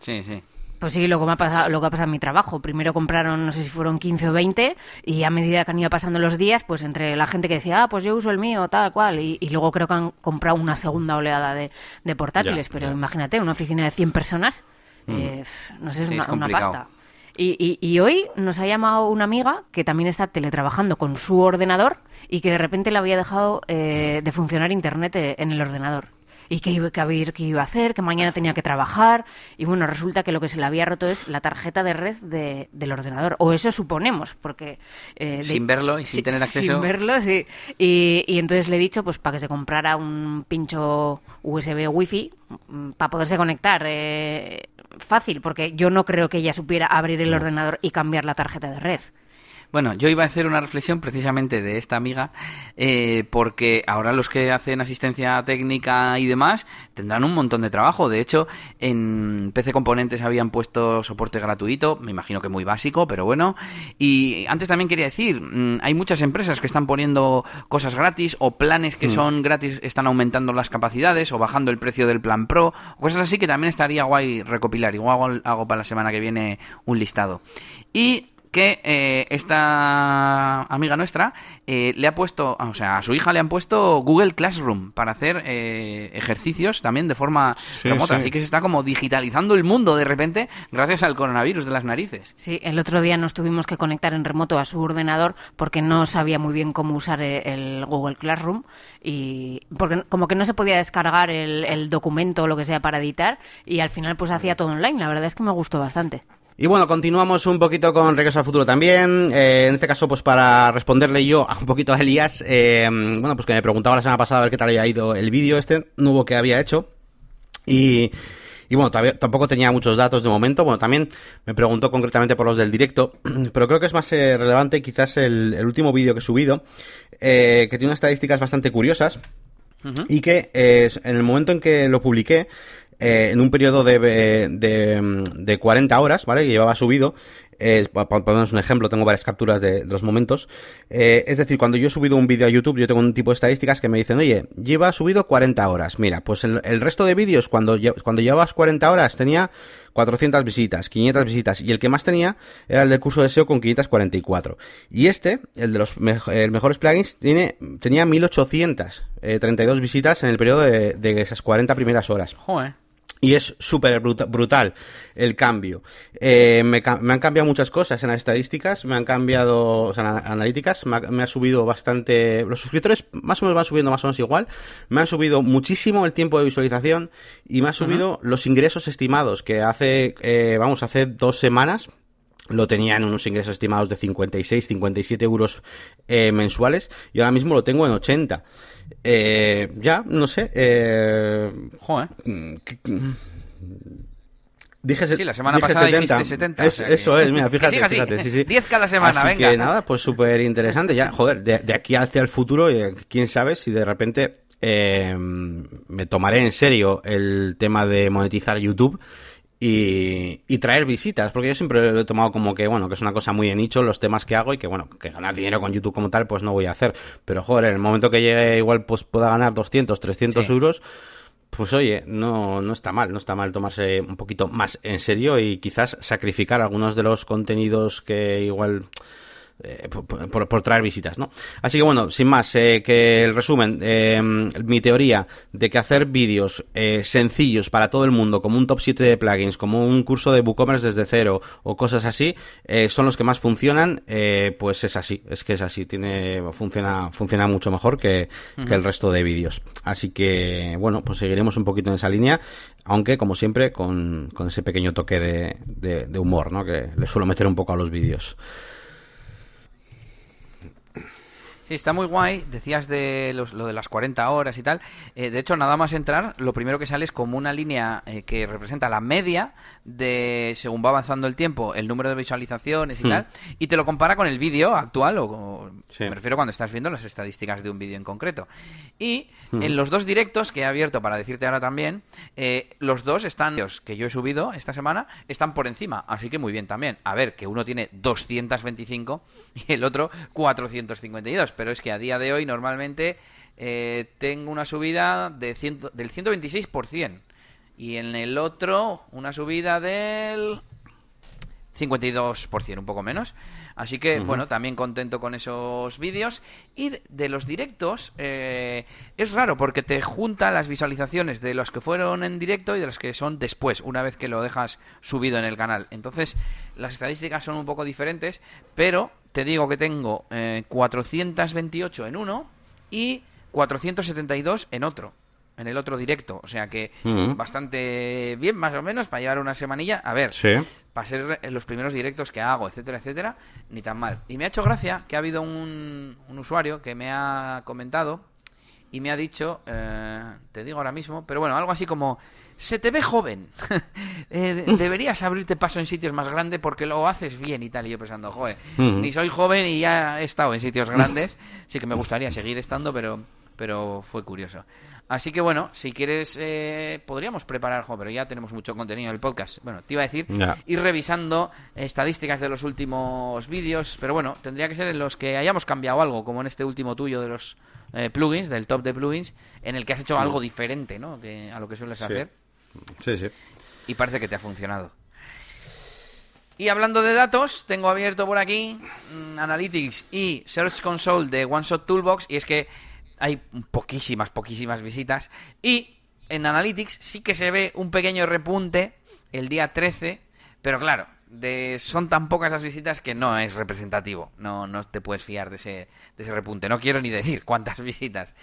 Speaker 2: Sí, sí.
Speaker 3: Pues sí, lo que, me ha pasado, lo que ha pasado en mi trabajo. Primero compraron, no sé si fueron 15 o 20, y a medida que han ido pasando los días, pues entre la gente que decía, ah, pues yo uso el mío, tal cual, y, y luego creo que han comprado una segunda oleada de, de portátiles.
Speaker 1: Ya,
Speaker 3: pero
Speaker 1: ya.
Speaker 3: imagínate, una oficina de 100 personas, eh, no sé, es
Speaker 2: Sí,
Speaker 3: una,
Speaker 2: es
Speaker 3: una
Speaker 2: complicado.
Speaker 3: pasta. Y, y- y hoy nos ha llamado una amiga que también está teletrabajando con su ordenador y que de repente le había dejado eh, de funcionar internet eh, en el ordenador. Y que iba, que, qué iba a hacer, que mañana tenía que trabajar. Y bueno, resulta que lo que se le había roto es la tarjeta de red de- del ordenador. O eso suponemos, porque... eh,
Speaker 2: Sin verlo y sin tener acceso.
Speaker 3: Sin verlo, sí. Y, y entonces le he dicho pues para que se comprara un pincho USB Wi-Fi mm, para poderse conectar eh, fácil, porque yo no creo que ella supiera abrir el ordenador y cambiar la tarjeta de red.
Speaker 2: Bueno, yo iba a hacer una reflexión precisamente de esta amiga, eh, porque ahora los que hacen asistencia técnica y demás tendrán un montón de trabajo. De hecho, en PC Componentes habían puesto soporte gratuito, me imagino que muy básico, pero bueno. Y antes también quería decir, mm, hay muchas empresas que están poniendo cosas gratis o planes que son gratis, están aumentando las capacidades o bajando el precio del plan Pro, o cosas así que también estaría guay recopilar. Igual hago, hago para la semana que viene un listado. Y que eh, esta amiga nuestra eh, le ha puesto, o sea, a su hija le han puesto Google Classroom para hacer eh, ejercicios también de forma remota. Así que se está como digitalizando el mundo de repente gracias al coronavirus de las narices.
Speaker 3: Sí, el otro día nos tuvimos que conectar en remoto a su ordenador porque no sabía muy bien cómo usar el Google Classroom y porque como que no se podía descargar el, el documento o lo que sea para editar y al final pues hacía todo online. La verdad es que me gustó bastante.
Speaker 1: Y bueno, continuamos un poquito con Regreso al Futuro también. Eh, en este caso, pues para responderle yo un poquito a Elías, eh, bueno, pues que me preguntaba la semana pasada a ver qué tal había ido el vídeo este nuevo que había hecho. Y, y bueno, tampoco tenía muchos datos de momento. Bueno, también me preguntó concretamente por los del directo, pero creo que es más eh, relevante quizás el, último vídeo que he subido, que tiene unas estadísticas bastante curiosas. Y que en el momento en que lo publiqué, eh, en un periodo de, de, de 40 horas, ¿vale? Que llevaba subido. Eh, para ponernos un ejemplo, tengo varias capturas de, los momentos. Eh, es decir, cuando yo he subido un vídeo a YouTube, yo tengo un tipo de estadísticas que me dicen, oye, lleva subido 40 horas. Mira, pues el, el resto de vídeos, cuando, cuando llevabas 40 horas, tenía 400 visitas, 500 visitas, y el que más tenía era el del curso de SEO con 544. Y este, el de los mejores plugins, tiene, tenía 1832 visitas en el periodo de, esas 40 primeras horas. Y es súper brutal el cambio. Eh, me, han cambiado muchas cosas en las estadísticas, me han cambiado, o sea, analíticas, me ha, subido bastante, los suscriptores más o menos van subiendo más o menos igual, me han subido muchísimo el tiempo de visualización y me han subido los ingresos estimados, que hace, eh, vamos, hace dos semanas, lo tenía en unos ingresos estimados de 56, 57 euros eh, mensuales y ahora mismo lo tengo en 80. Eh, ya, no sé. Eh,
Speaker 2: Joder.
Speaker 1: Dije,
Speaker 2: sí, la semana pasada 70. 70
Speaker 1: Eso es, mira, fíjate, fíjate. Sí, sí.
Speaker 2: 10 cada semana,
Speaker 1: así
Speaker 2: venga.
Speaker 1: que nada, pues súper interesante. Ya, joder, de, aquí hacia el futuro, eh, quién sabe si de repente eh, me tomaré en serio el tema de monetizar YouTube y, y, traer visitas, porque yo siempre lo he tomado como que, bueno, que es una cosa muy de nicho los temas que hago y que, bueno, que ganar dinero con YouTube como tal, pues no voy a hacer. Pero, joder, en el momento que llegue igual pues pueda ganar 200, 300 euros, pues oye, no, no está mal, no está mal tomarse un poquito más en serio y quizás sacrificar algunos de los contenidos que igual eh, por, traer visitas, ¿no? Así que bueno, sin más, eh, que el resumen, eh, mi teoría de que hacer vídeos sencillos para todo el mundo, como un top 7 de plugins, como un curso de WooCommerce desde cero o cosas así, son los que más funcionan, pues es así, es que es así, tiene, funciona, funciona mucho mejor que, el resto de vídeos. Así que bueno, pues seguiremos un poquito en esa línea, aunque como siempre con, con ese pequeño toque de, de, de humor, ¿no? Que le suelo meter un poco a los vídeos.
Speaker 2: Sí, está muy guay. Decías de lo de las 40 horas y tal. Eh, de hecho, nada más entrar, lo primero que sale es como una línea eh, que representa la media de, según va avanzando el tiempo, el número de visualizaciones y hmm. tal. Y te lo compara con el vídeo actual, o, me refiero cuando estás viendo las estadísticas de un vídeo en concreto. Y hmm. en los dos directos que he abierto para decirte ahora también, eh, los dos están, que yo he subido esta semana, están por encima. Así que muy bien también. A ver, que uno tiene 225 y el otro 452 pero es que a día de hoy normalmente eh, tengo una subida de del 126% y en el otro una subida del 52%, un poco menos. Así que, bueno, también contento con esos vídeos. Y de, los directos, eh, es raro porque te junta las visualizaciones de los que fueron en directo y de los que son después, una vez que lo dejas subido en el canal. Entonces, las estadísticas son un poco diferentes, pero te digo que tengo 428 eh, en uno y 472 en otro en el otro directo. O sea que bastante bien, más o menos, para llevar una semanilla. A ver, para ser los primeros directos que hago, etcétera, etcétera, ni tan mal. Y me ha hecho gracia que ha habido un, un usuario que me ha comentado y me ha dicho, eh, te digo ahora mismo, pero bueno, algo así como, se te ve joven, eh, deberías abrirte paso en sitios más grandes porque lo haces bien y tal. Y yo pensando, joder, ni soy joven y ya he estado en sitios grandes, sí que me gustaría seguir estando, pero, pero fue curioso. Así que bueno, si quieres, eh, podríamos preparar, pero ya tenemos mucho contenido en el podcast. Bueno, te iba a decir, ir revisando estadísticas de los últimos vídeos, pero bueno, tendría que ser en los que hayamos cambiado algo, como en este último tuyo de los eh, plugins, del top de plugins, en el que has hecho algo diferente, ¿no? Que, a lo que sueles hacer.
Speaker 1: Sí, sí.
Speaker 2: Y parece que te ha funcionado. Y hablando de datos, tengo abierto por aquí mm, Analytics y Search Console de OneShot Toolbox y es que hay poquísimas, poquísimas visitas y en Analytics sí que se ve un pequeño repunte el día 13, pero claro, de, son tan pocas las visitas que no es representativo. No, no te puedes fiar de ese, de ese repunte. No quiero ni decir cuántas visitas.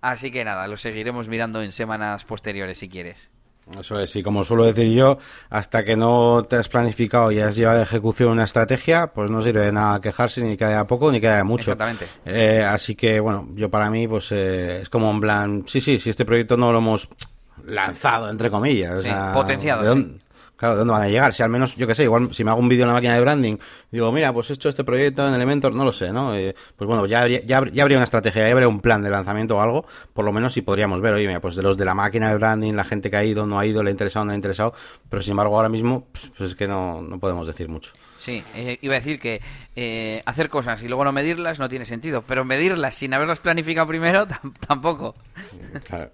Speaker 2: Así que nada, lo seguiremos mirando en semanas posteriores si quieres.
Speaker 1: Eso es, y como suelo decir yo, hasta que no te has planificado y has llevado a ejecución una estrategia, pues no sirve de nada quejarse ni que haya poco ni que haya mucho.
Speaker 2: Exactamente.
Speaker 1: Eh, así que, bueno, yo para mí, pues eh, es como en plan, sí, sí, si este proyecto no lo hemos lanzado, entre comillas.
Speaker 2: Sí,
Speaker 1: o sea,
Speaker 2: potenciado,
Speaker 1: ¿de dónde-
Speaker 2: sí.
Speaker 1: Claro, ¿de dónde van a llegar? Si al menos, yo qué sé, igual si me hago un vídeo en la máquina de branding, digo, mira, pues he hecho este proyecto en Elementor, no lo sé, ¿no? Eh, pues bueno, ya habría, ya, habr- ya habría una estrategia, ya habría un plan de lanzamiento o algo, por lo menos si podríamos ver, oye, mira, pues de los de la máquina de branding, la gente que ha ido, no ha ido, le ha interesado, no le ha interesado, pero sin embargo ahora mismo, pues, pues es que no, no podemos decir mucho.
Speaker 2: Sí, eh, iba a decir que eh, hacer cosas y luego no medirlas no tiene sentido, pero medirlas sin haberlas planificado primero tam- tampoco.
Speaker 1: Claro.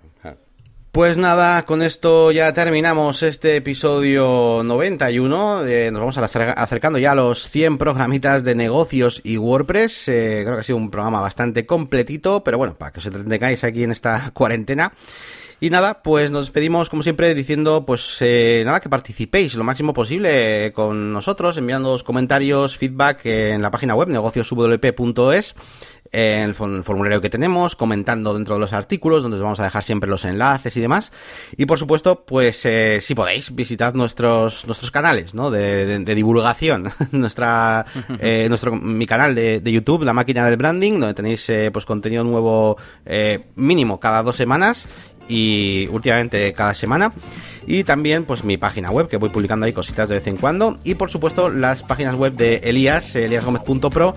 Speaker 1: Pues nada, con esto ya terminamos este episodio 91. Eh, nos vamos acercando ya a los 100 programitas de negocios y WordPress. Eh, creo que ha sido un programa bastante completito, pero bueno, para que os entretengáis aquí en esta cuarentena. Y nada, pues nos despedimos como siempre diciendo, pues eh, nada, que participéis lo máximo posible con nosotros, enviándoos comentarios, feedback eh, en la página web negocioswp.es, en el formulario que tenemos, comentando dentro de los artículos, donde os vamos a dejar siempre los enlaces y demás. Y por supuesto, pues eh, si podéis, visitad nuestros nuestros canales, ¿no? De, de- de divulgación, nuestra eh, nuestro mi canal de, de YouTube, la máquina del branding, donde tenéis eh, pues contenido nuevo eh, mínimo cada dos semanas y últimamente cada semana y también pues mi página web que voy publicando ahí cositas de vez en cuando y por supuesto las páginas web de Elías eliasgomez.pro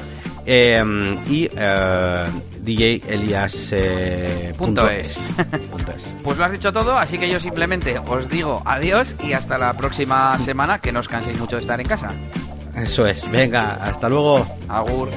Speaker 1: eh, y eh, djelias eh,
Speaker 2: Punto
Speaker 1: punto
Speaker 2: es.
Speaker 1: punto es.
Speaker 2: Pues lo has dicho todo, así que yo simplemente os digo adiós y hasta la próxima semana, que no os canséis mucho de estar en casa.
Speaker 1: eso es venga hasta luego
Speaker 2: Agur.